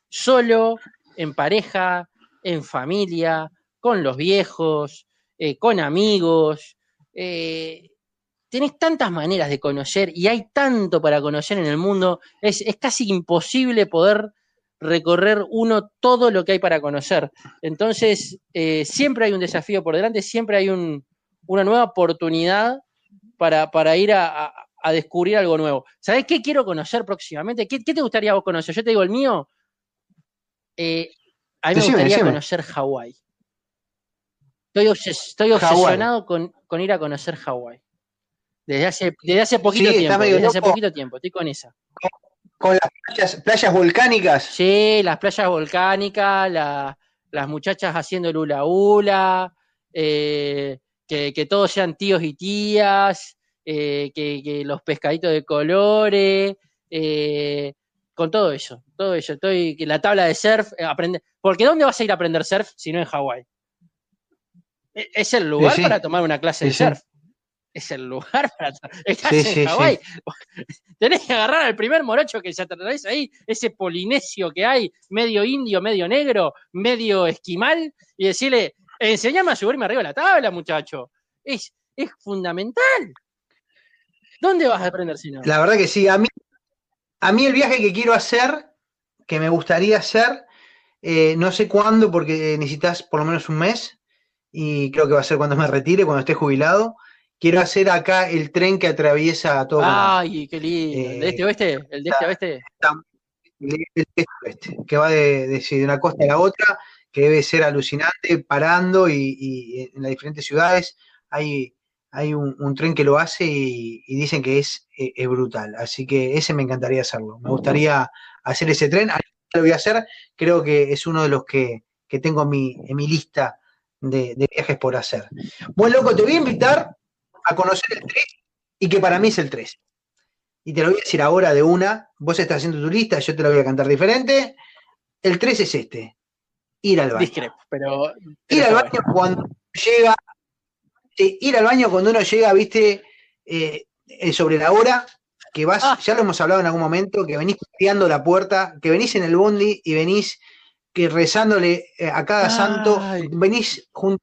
solo, en pareja, en familia, con los viejos, eh, con amigos. Eh, tenés tantas maneras de conocer y hay tanto para conocer en el mundo, es, casi imposible poder recorrer uno todo lo que hay para conocer. Entonces, eh, siempre hay un desafío por delante, siempre hay una nueva oportunidad para, ir a, descubrir algo nuevo. ¿Sabés qué quiero conocer próximamente? ¿Qué, te gustaría vos conocer? Yo te digo el mío. A mí me gustaría conocer Hawái. Estoy, obsesionado con, ir a conocer Hawái. Desde hace, desde hace poquito tiempo. Desde hace poquito tiempo, estoy con esa. ¿Con las playas, volcánicas? Sí, las playas volcánicas, las muchachas haciendo el hula hula, eh, que, todos sean tíos y tías, eh, que, los pescaditos de colores, eh, con todo eso, todo eso. Estoy la tabla de surf, eh, aprender. Porque ¿dónde vas a ir a aprender surf si no en Hawái? E, es el lugar para tomar una clase de surf. Es el lugar para. Estás en Hawái. Tenés que agarrar al primer morocho que se atraviesa ahí, ese polinesio que hay, medio indio, medio negro, medio esquimal, y decirle: enseñame a subirme arriba de la tabla, muchacho. Es, es fundamental. ¿Dónde vas a aprender si no? La verdad que sí, a mí a mí el viaje que quiero hacer, que me gustaría hacer, eh, no sé cuándo, porque necesitas por lo menos un mes, y creo que va a ser cuando me retire, cuando esté jubilado. Quiero hacer acá el tren que atraviesa todo. Ay, qué lindo. ¿El de este oeste? ¿El de este oeste? El de este oeste, que va de, una costa a la otra, debe ser alucinante, parando y, en las diferentes ciudades hay, hay un, tren que lo hace y, dicen que es, es, brutal. Así que ese me encantaría hacerlo. Me gustaría hacer ese tren. Lo voy a hacer, creo que es uno de los que, tengo en mi, en mi lista de, de, viajes por hacer. Bueno, loco, te voy a invitar a conocer el 3 y que para mí es el 3 y te lo voy a decir ahora de una, vos estás haciendo tu lista, yo te la voy a cantar diferente. El 3 es este, ir al baño. pero... Ir al baño cuando llega, ir al baño cuando uno llega, viste, eh, eh, sobre la hora, que vas, ah. ya lo hemos hablado en algún momento, que venís pateando la puerta, que venís en el bondi y venís que rezándole eh, a cada santo, venís junto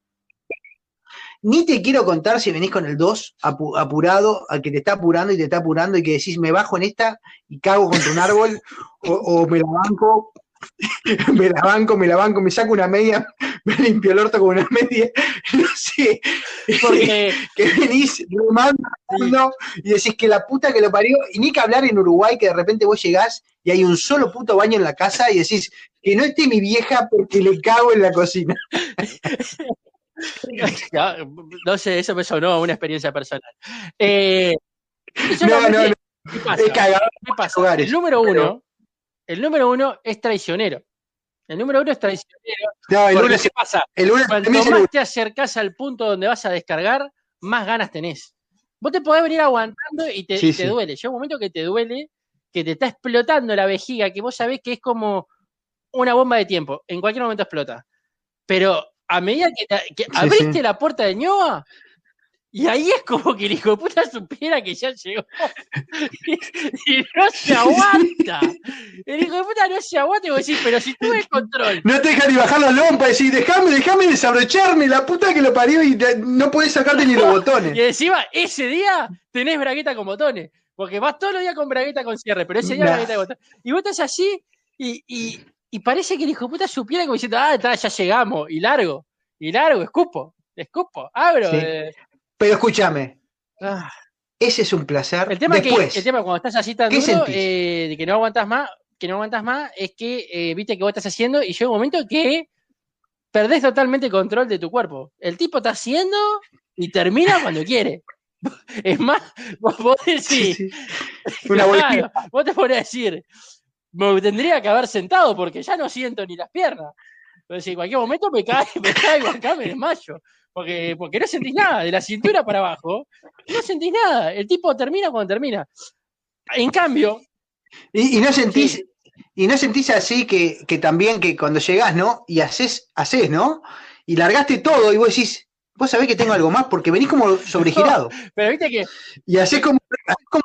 ni te quiero contar si venís con el 2 apurado, al que te está apurando y te está apurando y que decís, me bajo en esta y cago contra un árbol, o, me la banco, me la banco, me la banco, me saco una media, me limpio el orto con una media, no sé, Porque... que venís remando y decís que la puta que lo parió, y ni que hablar en Uruguay, que de repente vos llegás y hay un solo puto baño en la casa y decís, que no esté mi vieja porque le cago en la cocina. no sé, eso me sonó a una experiencia personal. Eh, no, no, no. ¿Qué pasa? El número uno, el número uno es traicionero. El número uno es traicionero. No, el uno ¿qué pasa? El uno Cuanto más te acercas al punto donde vas a descargar, más ganas tenés. Vos te podés venir aguantando y te, te duele. Llega un momento que te duele, que te está explotando la vejiga, que vos sabés que es como una bomba de tiempo. En cualquier momento explota. Pero a medida que, abriste la puerta de ñoa, y ahí es como que el hijo de puta supiera que ya llegó. y, no se aguanta. El hijo de puta no se aguanta y vos decís, pero si tuve control. No te deja ni bajar la lompa, decís, déjame, déjame desabrocharme, la puta que lo parió y no podés sacarte ni los botones. Y encima, ese día tenés bragueta con botones. Porque vas todos los días con bragueta con cierre, pero ese día bragueta con botones. Y vos estás así y, y parece que el hijo de puta supiera como diciendo, ah, ya llegamos, y largo, y largo, escupo, escupo, abro. Eh. Pero escúchame. Ah. Ese es un placer. El tema Después, que, el tema cuando estás así tan duro, eh, de que no aguantas más, que no aguantas más, es que eh, viste que vos estás haciendo y llega un momento que perdés totalmente el control de tu cuerpo. El tipo está haciendo y termina cuando quiere. Es más, vos, decís, Una vos te pones a decir, me tendría que haber sentado porque ya no siento ni las piernas. Entonces, en cualquier momento me cae, me caigo acá, me desmayo. Porque, porque no sentís nada, de la cintura para abajo, no sentís nada. El tipo termina cuando termina. En cambio. Y, no sentís, y no sentís así que, que, también que cuando llegás, ¿no? Y haces, haces, ¿no? Y largaste todo y vos decís, vos sabés que tengo algo más porque venís como sobregirado. pero viste que. Y haces como, como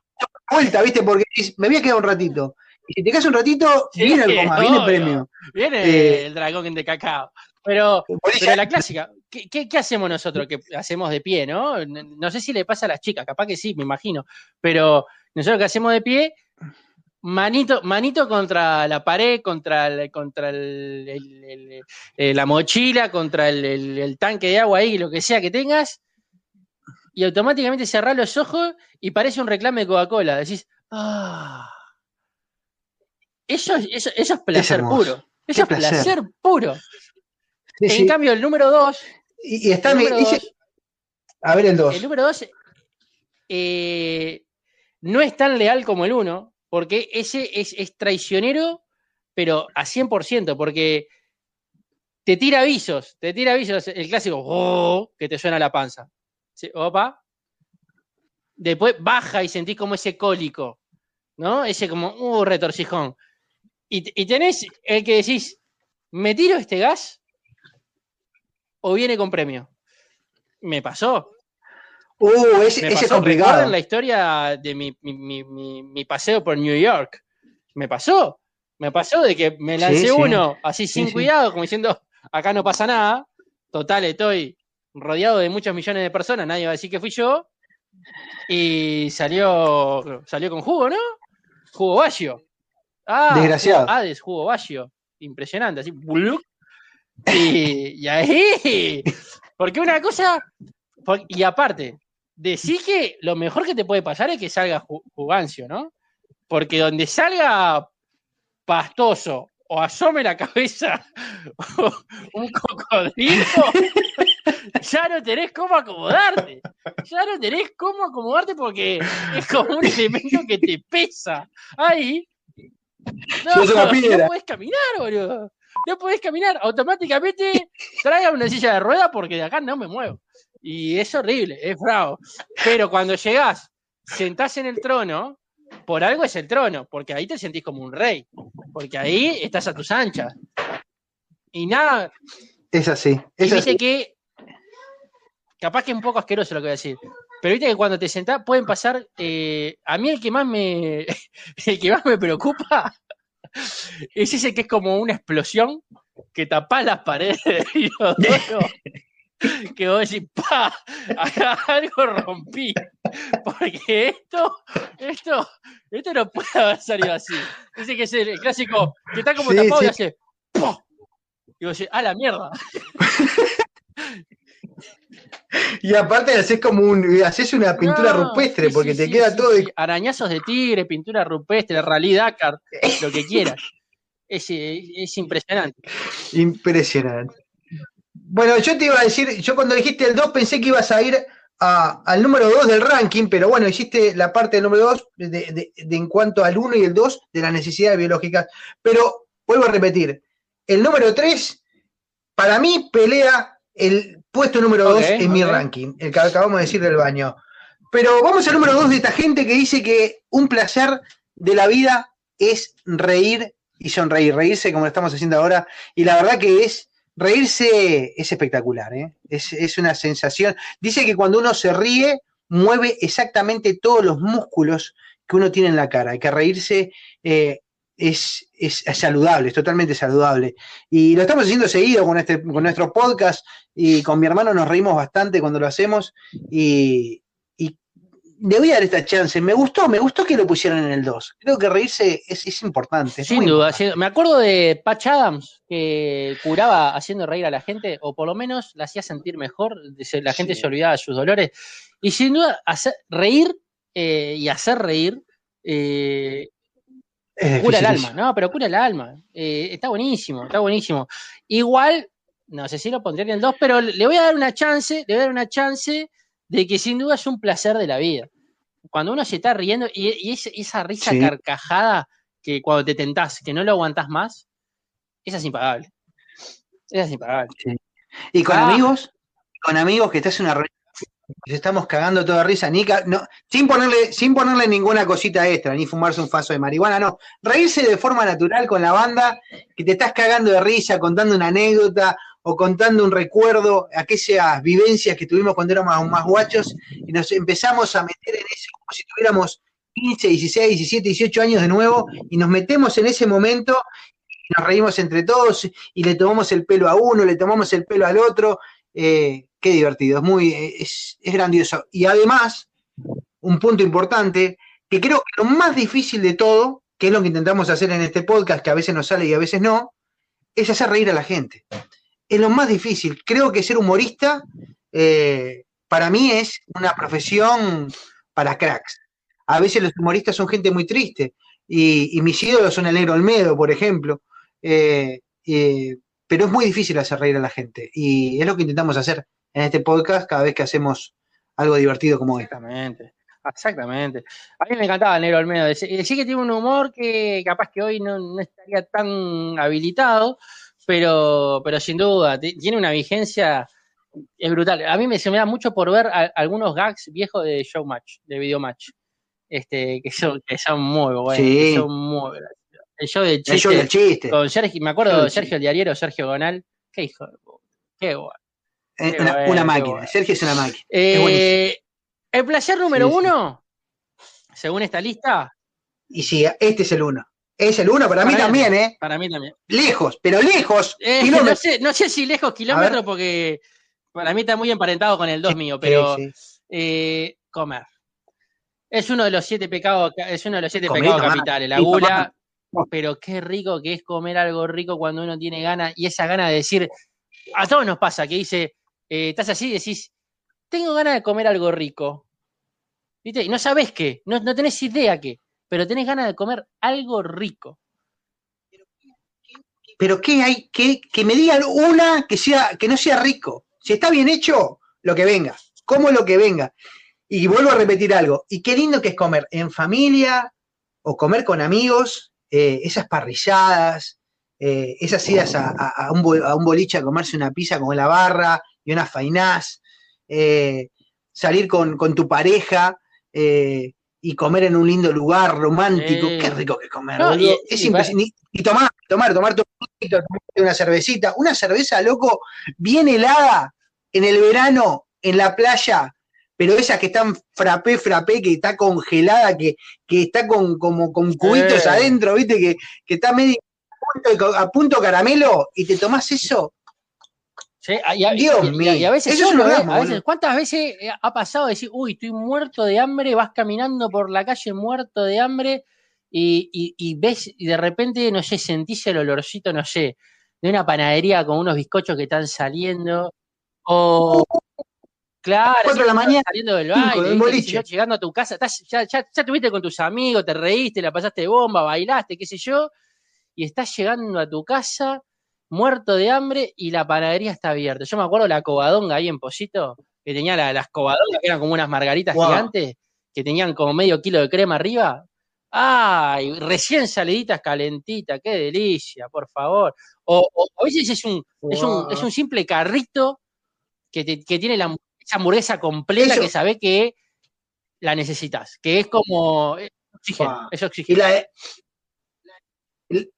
vuelta, ¿viste? Porque me voy a quedar un ratito. Y si te quedas un ratito, viene el coma, viene el premio. Viene eh, el dragón de cacao. Pero, pero la clásica, ¿qué, ¿qué, hacemos nosotros? Que hacemos de pie, ¿no? No sé si le pasa a las chicas, capaz que sí, me imagino. Pero nosotros que hacemos de pie, manito, manito contra la pared, contra, contra el, eh, la mochila, contra el, tanque de agua ahí, lo que sea que tengas, y automáticamente cerrás los ojos y parece un reclame de Coca-Cola. Decís, ah eso, eso, eso es placer puro. Eso es placer, puro. en cambio, el número 2. Y, está mi, A ver el 2. El número 2 eh, no es tan leal como el 1, porque ese es, traicionero, pero a 100%, porque te tira avisos, te tira avisos, el clásico, oh, que te suena la panza. Opa. Después baja y sentís como ese cólico, ¿no? Ese como, uh, retorcijón. Y, tenés el que decís, ¿me tiro este gas o viene con premio? Me pasó. Uh, ese, es complicado. la historia de mi, paseo por New York? Me pasó. Me pasó de que me lancé uno así sin cuidado, como diciendo, acá no pasa nada. Total, estoy rodeado de muchos millones de personas, nadie va a decir que fui yo. Y salió, salió con jugo, ¿no? Jugo vacío. Ah, Desgraciado. Hades, jugo vacío. Impresionante, así. Y, y ahí. Porque una cosa. y aparte, decís que lo mejor que te puede pasar es que salga Jugancio, ¿no? Porque donde salga pastoso o asome la cabeza un cocodrilo, ya no tenés cómo acomodarte. Ya no tenés cómo acomodarte porque es como un elemento que te pesa. Ahí. No, no puedes caminar, boludo. No puedes caminar. Automáticamente traiga una silla de rueda porque de acá no me muevo. Y es horrible, es bravo. Pero cuando llegás, sentás en el trono, por algo es el trono, porque ahí te sentís como un rey, porque ahí estás a tus anchas. Y nada. Es así. Es viste que. Capaz que es un poco asqueroso lo que voy a decir. Pero viste que cuando te sentás pueden pasar. Eh, a mí el que más me. El que más me preocupa es ese que es como una explosión que tapa las paredes y los que vos decís, pa, acá algo rompí. Porque esto, esto, esto no puede haber salido así. Dice que es el clásico que está como tapado y hace, ¡pum! Y vos decís, ¡ah, la mierda! Y aparte haces como un, haces una pintura rupestre, porque te queda todo. Arañazos de tigre, pintura rupestre, rally Dakar, lo que quieras. Es, es impresionante. Impresionante. Bueno, yo te iba a decir, yo cuando dijiste el 2 pensé que ibas a ir al número 2 del ranking, pero bueno, hiciste la parte del número 2 de, en cuanto al 1 y el 2 de las necesidades biológicas. Pero vuelvo a repetir, el número 3, para mí, pelea el puesto número 2 en mi ranking, el que acabamos de decir del baño. Pero vamos al número 2 de esta gente que dice que un placer de la vida es reír y sonreír, reírse como lo estamos haciendo ahora. Y la verdad que es reírse es espectacular, ¿eh? es, una sensación. Dice que cuando uno se ríe, mueve exactamente todos los músculos que uno tiene en la cara, y que reírse eh, es, saludable, es totalmente saludable. Y lo estamos haciendo seguido con, este, con nuestro podcast y con mi hermano nos reímos bastante cuando lo hacemos y, le voy a dar esta chance. Me gustó, me gustó que lo pusieran en el 2. Creo que reírse es, importante. Sin duda. Me acuerdo de Patch Adams, que curaba haciendo reír a la gente, o por lo menos la hacía sentir mejor. La gente se olvidaba de sus dolores. Y sin duda, hacer, reír eh, y hacer reír eh, cura el alma, ¿no? Pero cura el alma. Eh, está buenísimo, está buenísimo. Igual, no sé si lo pondría en el 2, pero le voy a dar una chance, le voy a dar una chance de que sin duda es un placer de la vida. Cuando uno se está riendo y, esa risa carcajada que cuando te tentás, que no lo aguantás más, esa es impagable. Esa es impagable. Y con ah. amigos, con amigos que estás en una estamos cagando toda risa, ni sin ponerle, sin ponerle ninguna cosita extra, ni fumarse un faso de marihuana, no. Reírse de forma natural con la banda, que te estás cagando de risa, contando una anécdota o contando un recuerdo, aquellas vivencias que tuvimos cuando éramos más guachos, y nos empezamos a meter en eso como si tuviéramos 15, 16, 17, 18 años de nuevo, y nos metemos en ese momento y nos reímos entre todos y le tomamos el pelo a uno, le tomamos el pelo al otro. Eh, qué divertido, es muy, es, grandioso. Y además, un punto importante, que creo que lo más difícil de todo, que es lo que intentamos hacer en este podcast, que a veces nos sale y a veces no, es hacer reír a la gente es lo más difícil. Creo que ser humorista eh, para mí es una profesión para cracks. A veces los humoristas son gente muy triste y, mis ídolos son el negro Olmedo, por ejemplo. Eh, pero es muy difícil hacer reír a la gente y es lo que intentamos hacer en este podcast cada vez que hacemos algo divertido como este. Exactamente. Exactamente. A mí me encantaba Negro Olmedo. Sí que tiene un humor que capaz que hoy no, no estaría tan habilitado, pero, pero sin duda, tiene una vigencia, es brutal. A mí me, se me da mucho por ver algunos gags viejos de Showmatch, de Videomatch, este, que son, que son muy buenos, sí. son muy El show de chiste, chiste. Con Sergio, me acuerdo de Sergio el Diariero, Sergio Gonal, qué hijo de qué bueno. Eh, una, máquina, Sergio es una máquina. Eh, el placer número uno, según esta lista. Y sí, este es el uno. Es el uno, para, mí, también, ¿eh? Para mí también. Lejos, pero lejos. Eh, no, sé, no sé si lejos kilómetros, porque para mí está muy emparentado con el 2 mío, pero eh, comer. Es uno de los siete pecados, es uno de los siete pecados capitales, la gula. Pero qué rico que es comer algo rico cuando uno tiene ganas, y esa gana de decir, a todos nos pasa, que dice, eh, estás así y decís, tengo ganas de comer algo rico. ¿Viste? Y no sabes qué, no, no tenés idea qué pero tenés ganas de comer algo rico. pero ¿qué hay? Que, que me digan una que, sea, que no sea rico. Si está bien hecho, lo que venga. Como lo que venga. Y vuelvo a repetir algo. Y qué lindo que es comer en familia o comer con amigos, eh, esas parrilladas, eh, esas idas a, un, a, un, boliche a comerse una pizza con la barra y unas fainás, eh, salir con, con, tu pareja y comer en un lindo lugar romántico. Qué rico que comer, y, es y, tomar, tomar, tomar tu una cervecita. Una cerveza, loco, bien helada en el verano, en la playa, pero esas que están frappé, frappé, que está congelada, que, que está con, como, con cubitos adentro, ¿viste? Que, que está medio a punto, caramelo y te tomás eso. Sí, y, a, Dios mío. Y a veces, eso a veces, ¿cuántas veces ha pasado decir, uy, estoy muerto de hambre, vas caminando por la calle muerto de hambre y, y, ves, y de repente, no sé, sentís el olorcito, no sé, de una panadería con unos bizcochos que están saliendo, o, Claro, 4 de la mañana, saliendo del baile, llegando a tu casa, ya, ya, ya estuviste con tus amigos, te reíste, la pasaste bomba, bailaste, qué sé yo, y estás llegando a tu casa muerto de hambre y la panadería está abierta. Yo me acuerdo la cobadonga ahí en Posito, que tenía las cobadongas, que eran como unas margaritas gigantes, que tenían como medio kilo de crema arriba. ¡Ay! Recién saliditas calentitas, qué delicia, por favor. O, a veces es un, es un, es un simple carrito que, que tiene la esa hamburguesa completa que sabe que la necesitas, que es como oxígeno, es oxígeno. Y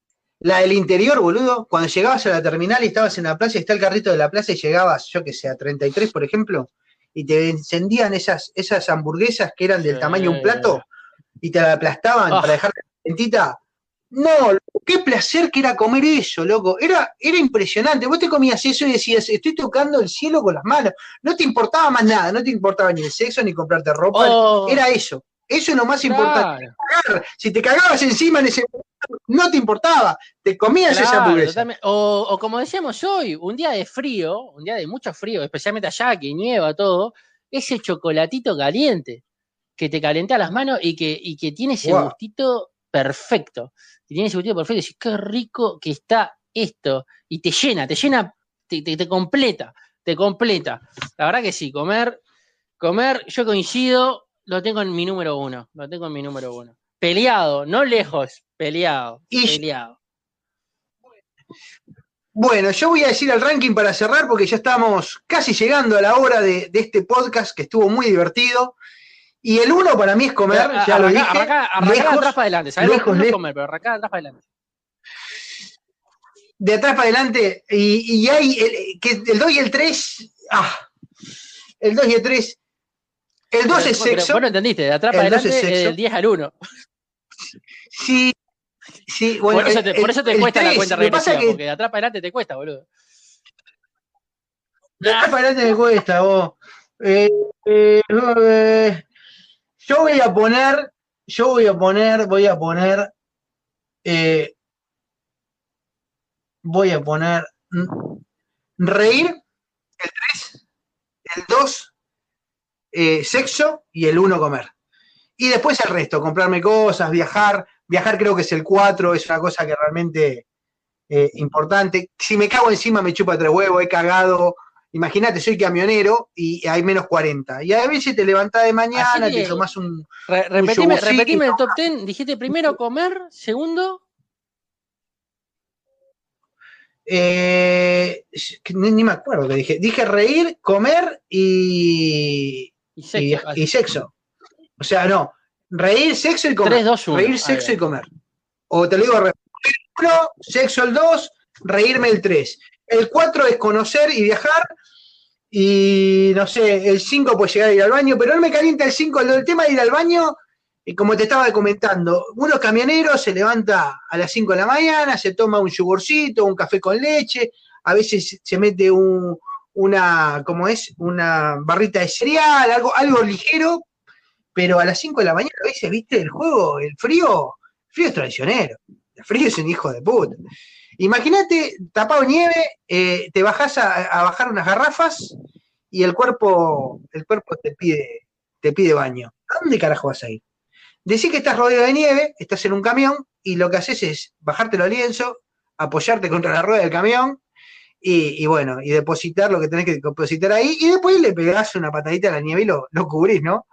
la, del interior, boludo, cuando llegabas a la terminal y estabas en la plaza y está el carrito de la plaza y llegabas, yo que sé, a 33, por ejemplo, y te encendían esas, esas hamburguesas que eran del tamaño de un plato y te la aplastaban para ah. dejarte calentita. No, qué placer que era comer eso, loco. Era, era impresionante. Vos te comías eso y decías, estoy tocando el cielo con las manos. No te importaba más nada, no te importaba ni el sexo, ni comprarte ropa. Oh. Era eso. Eso es lo más importante. Si te cagabas encima en ese momento, no te importaba. Te comías esa hamburguesa. O, o, como decíamos hoy, un día de frío, un día de mucho frío, especialmente allá que nieva todo, ese chocolatito caliente que te calentea las manos y que, y que tiene ese gustito perfecto y tiene ese gustito perfecto, y qué rico que está esto, y te llena, te llena, te, te, completa, te completa. La verdad que sí, comer, comer, yo coincido, lo tengo en mi número uno, lo tengo en mi número uno. Peleado, no lejos, peleado, peleado. Bueno, yo voy a decir el ranking para cerrar porque ya estamos casi llegando a la hora de, de este podcast que estuvo muy divertido. Y el uno para mí es comer, ya lo dije. Arranca, de atrás para adelante, ¿sabes? Lejos, no es comer, pero arranca de atrás para adelante. De atrás para adelante, y, y hay el, que el 2 y el 3, ah, el 2 y el 3. El 2 es sexo. Bueno, entendiste, de atrás para adelante es el 10 al 1. Sí, sí, bueno. Por eso te, por eso te cuesta la cuenta regresiva, que... porque de atrás para adelante te cuesta, boludo. De atrás para adelante me cuesta, vos. Eh, eh, eh, yo voy a poner, yo voy a poner, voy a poner, eh, voy a poner reír, el 3, el 2, eh, sexo y el 1 comer. Y después el resto, comprarme cosas, viajar. Viajar creo que es el 4, es una cosa que realmente eh, importante. Si me cago encima me chupa tres huevos, he cagado, Imagínate, soy camionero y hay menos 40. Y a veces te levantás de mañana, te tomás un. repetime, el top 10. Dijiste primero comer, segundo. Eh, ni, me acuerdo que dije. Dije reír, comer y. Y sexo. O sea, no. Reír, sexo y comer. 3, 2, 1. Reír, sexo y comer. O te lo digo, reír uno, sexo el 2, reírme el 3. El 4 es conocer y viajar. Y no sé, el 5 puede llegar a ir al baño, pero no me calienta el 5. El, tema de ir al baño, y como te estaba comentando, unos camioneros se levanta a las 5 de la mañana, se toma un yogurcito, un café con leche, a veces se mete un, una, ¿cómo es? Una barrita de cereal, algo, algo ligero, pero a las 5 de la mañana a veces, viste, el juego, el frío, el frío es traicionero, el frío es un hijo de puta. Imagínate, tapado nieve, eh, te bajás a, bajar unas garrafas y el cuerpo, el cuerpo te pide, te pide baño. ¿A dónde carajo vas a ir? Decís que estás rodeado de nieve, estás en un camión y lo que haces es bajarte los lienzos, apoyarte contra la rueda del camión y, bueno, y depositar lo que tenés que depositar ahí, y después le pegás una patadita a la nieve y lo, lo cubrís, ¿no?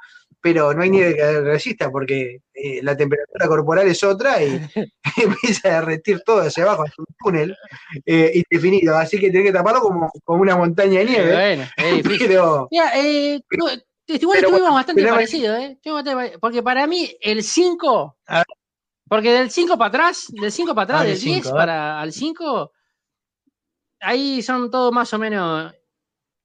Pero no hay nieve que resista porque eh, la temperatura corporal es otra y empieza a derretir todo hacia abajo, hacia un túnel eh, indefinido. Así que tenés que taparlo como, como una montaña de nieve. Bueno, es difícil. Pero, eh, igual estuvimos bastante parecidos, ¿eh? Porque para mí el 5, porque del 5 para atrás, del 5 para atrás, del 10 para al 5, ahí son todos más o menos.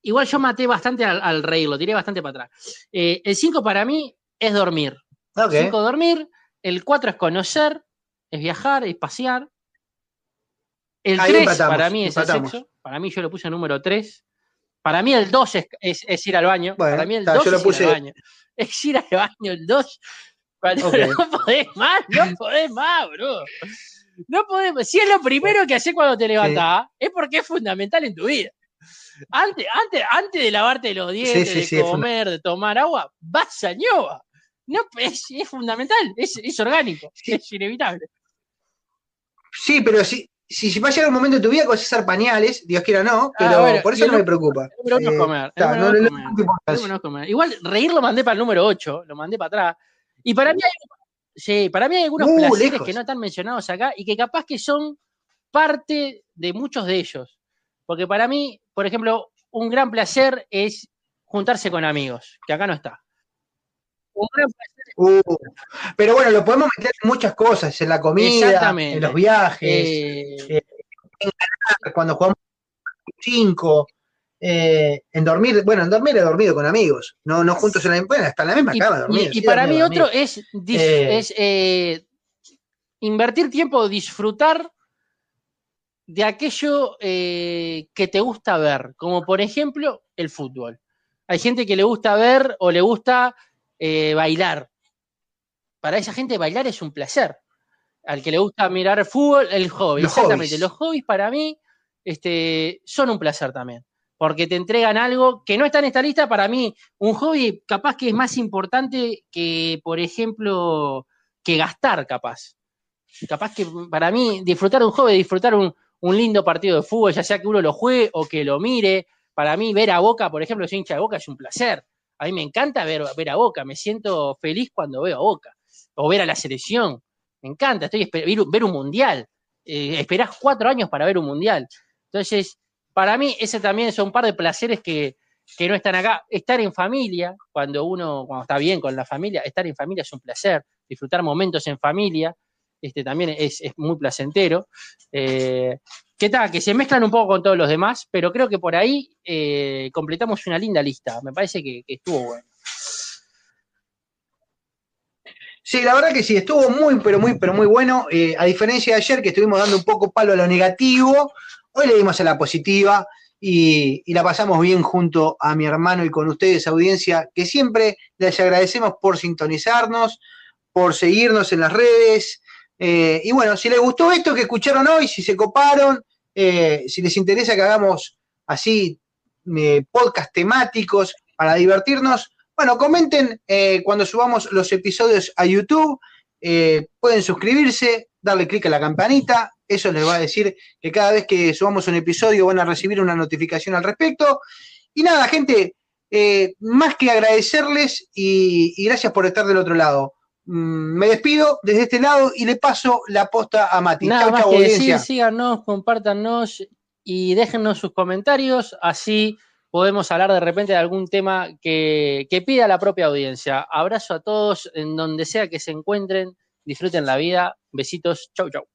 Igual yo maté bastante al, rey, lo tiré bastante para atrás. Eh, el 5 para mí es dormir. El 5 dormir. El 4 es conocer, es viajar, es pasear. El 3 para mí es el sexo. Para mí yo lo puse número 3. Para mí el 2 es, ir al baño. para mí el 2 es ir al baño. Es ir al baño, el 2. No podés más, no podés más, bro. No podemos. Si es lo primero que haces cuando te levantás, es porque es fundamental en tu vida. Antes, antes, antes de lavarte los dientes, de comer, de tomar agua, vas a ñoba. No, es, fundamental, es, es orgánico, es inevitable. Sí, pero si, si, va a llegar un momento en tu vida que vas a usar pañales, Dios quiera no, pero ah, por eso no me preocupa. Igual reír lo mandé para el número 8, lo mandé para atrás. Y para mí hay Sí, para mí hay algunos uh, placeres que no están mencionados acá y que capaz que son parte de muchos de ellos. Porque para mí, por ejemplo, un gran placer es juntarse con amigos, que acá no está. Un gran placer. Uh, pero bueno, lo podemos meter en muchas cosas, en la comida, en los viajes, eh, eh, cuando jugamos cinco. Eh, en dormir, bueno, en dormir he dormido con amigos, no, no juntos en la, bueno, hasta en la misma cama dormir. Y, para mí otro es, eh, es eh, invertir tiempo, disfrutar de aquello que te gusta ver, como por ejemplo el fútbol. Hay gente que le gusta ver o le gusta bailar. Para esa gente bailar es un placer. Al que le gusta mirar fútbol, el hobby. exactamente. Los hobbies para mí este, son un placer también porque te entregan algo que no está en esta lista. Para mí, un hobby capaz que es más importante que, por ejemplo, que gastar, capaz. Capaz que para mí, disfrutar un hobby, disfrutar un, lindo partido de fútbol, ya sea que uno lo juegue o que lo mire. Para mí, ver a Boca, por ejemplo, soy hincha de Boca, es un placer. A mí me encanta ver, ver a Boca, me siento feliz cuando veo a Boca. O ver a la selección, me encanta, estoy ver un mundial. Eh, esperás cuatro años para ver un mundial. Entonces, para mí ese también son un par de placeres que, no están acá. Estar en familia, cuando uno, cuando está bien con la familia, estar en familia es un placer, disfrutar momentos en familia, este también es, muy placentero. Eh, ¿Qué tal? Que se mezclan un poco con todos los demás, pero creo que por ahí eh, completamos una linda lista. Me parece que, estuvo bueno. Sí, la verdad que sí, estuvo muy, pero muy, pero muy bueno. Eh, a diferencia de ayer, que estuvimos dando un poco palo a lo negativo, Hoy le dimos a la positiva y, la pasamos bien junto a mi hermano y con ustedes, audiencia, que siempre les agradecemos por sintonizarnos, por seguirnos en las redes. Eh, y bueno, si les gustó esto que escucharon hoy, si se coparon, eh, si les interesa que hagamos así eh, podcast temáticos para divertirnos, bueno, comenten cuando subamos los episodios a YouTube. pueden suscribirse, darle clic a la campanita, eso les va a decir que cada vez que subamos un episodio van a recibir una notificación al respecto. Y nada, gente, eh, más que agradecerles y, gracias por estar del otro lado. Mm, me despido desde este lado y le paso la posta a Mati. Nada más que decir, síganos, compártanos y déjennos sus comentarios, así podemos hablar de repente de algún tema que, que pida la propia audiencia. Abrazo a todos en donde sea que se encuentren, disfruten la vida, besitos, chau chau.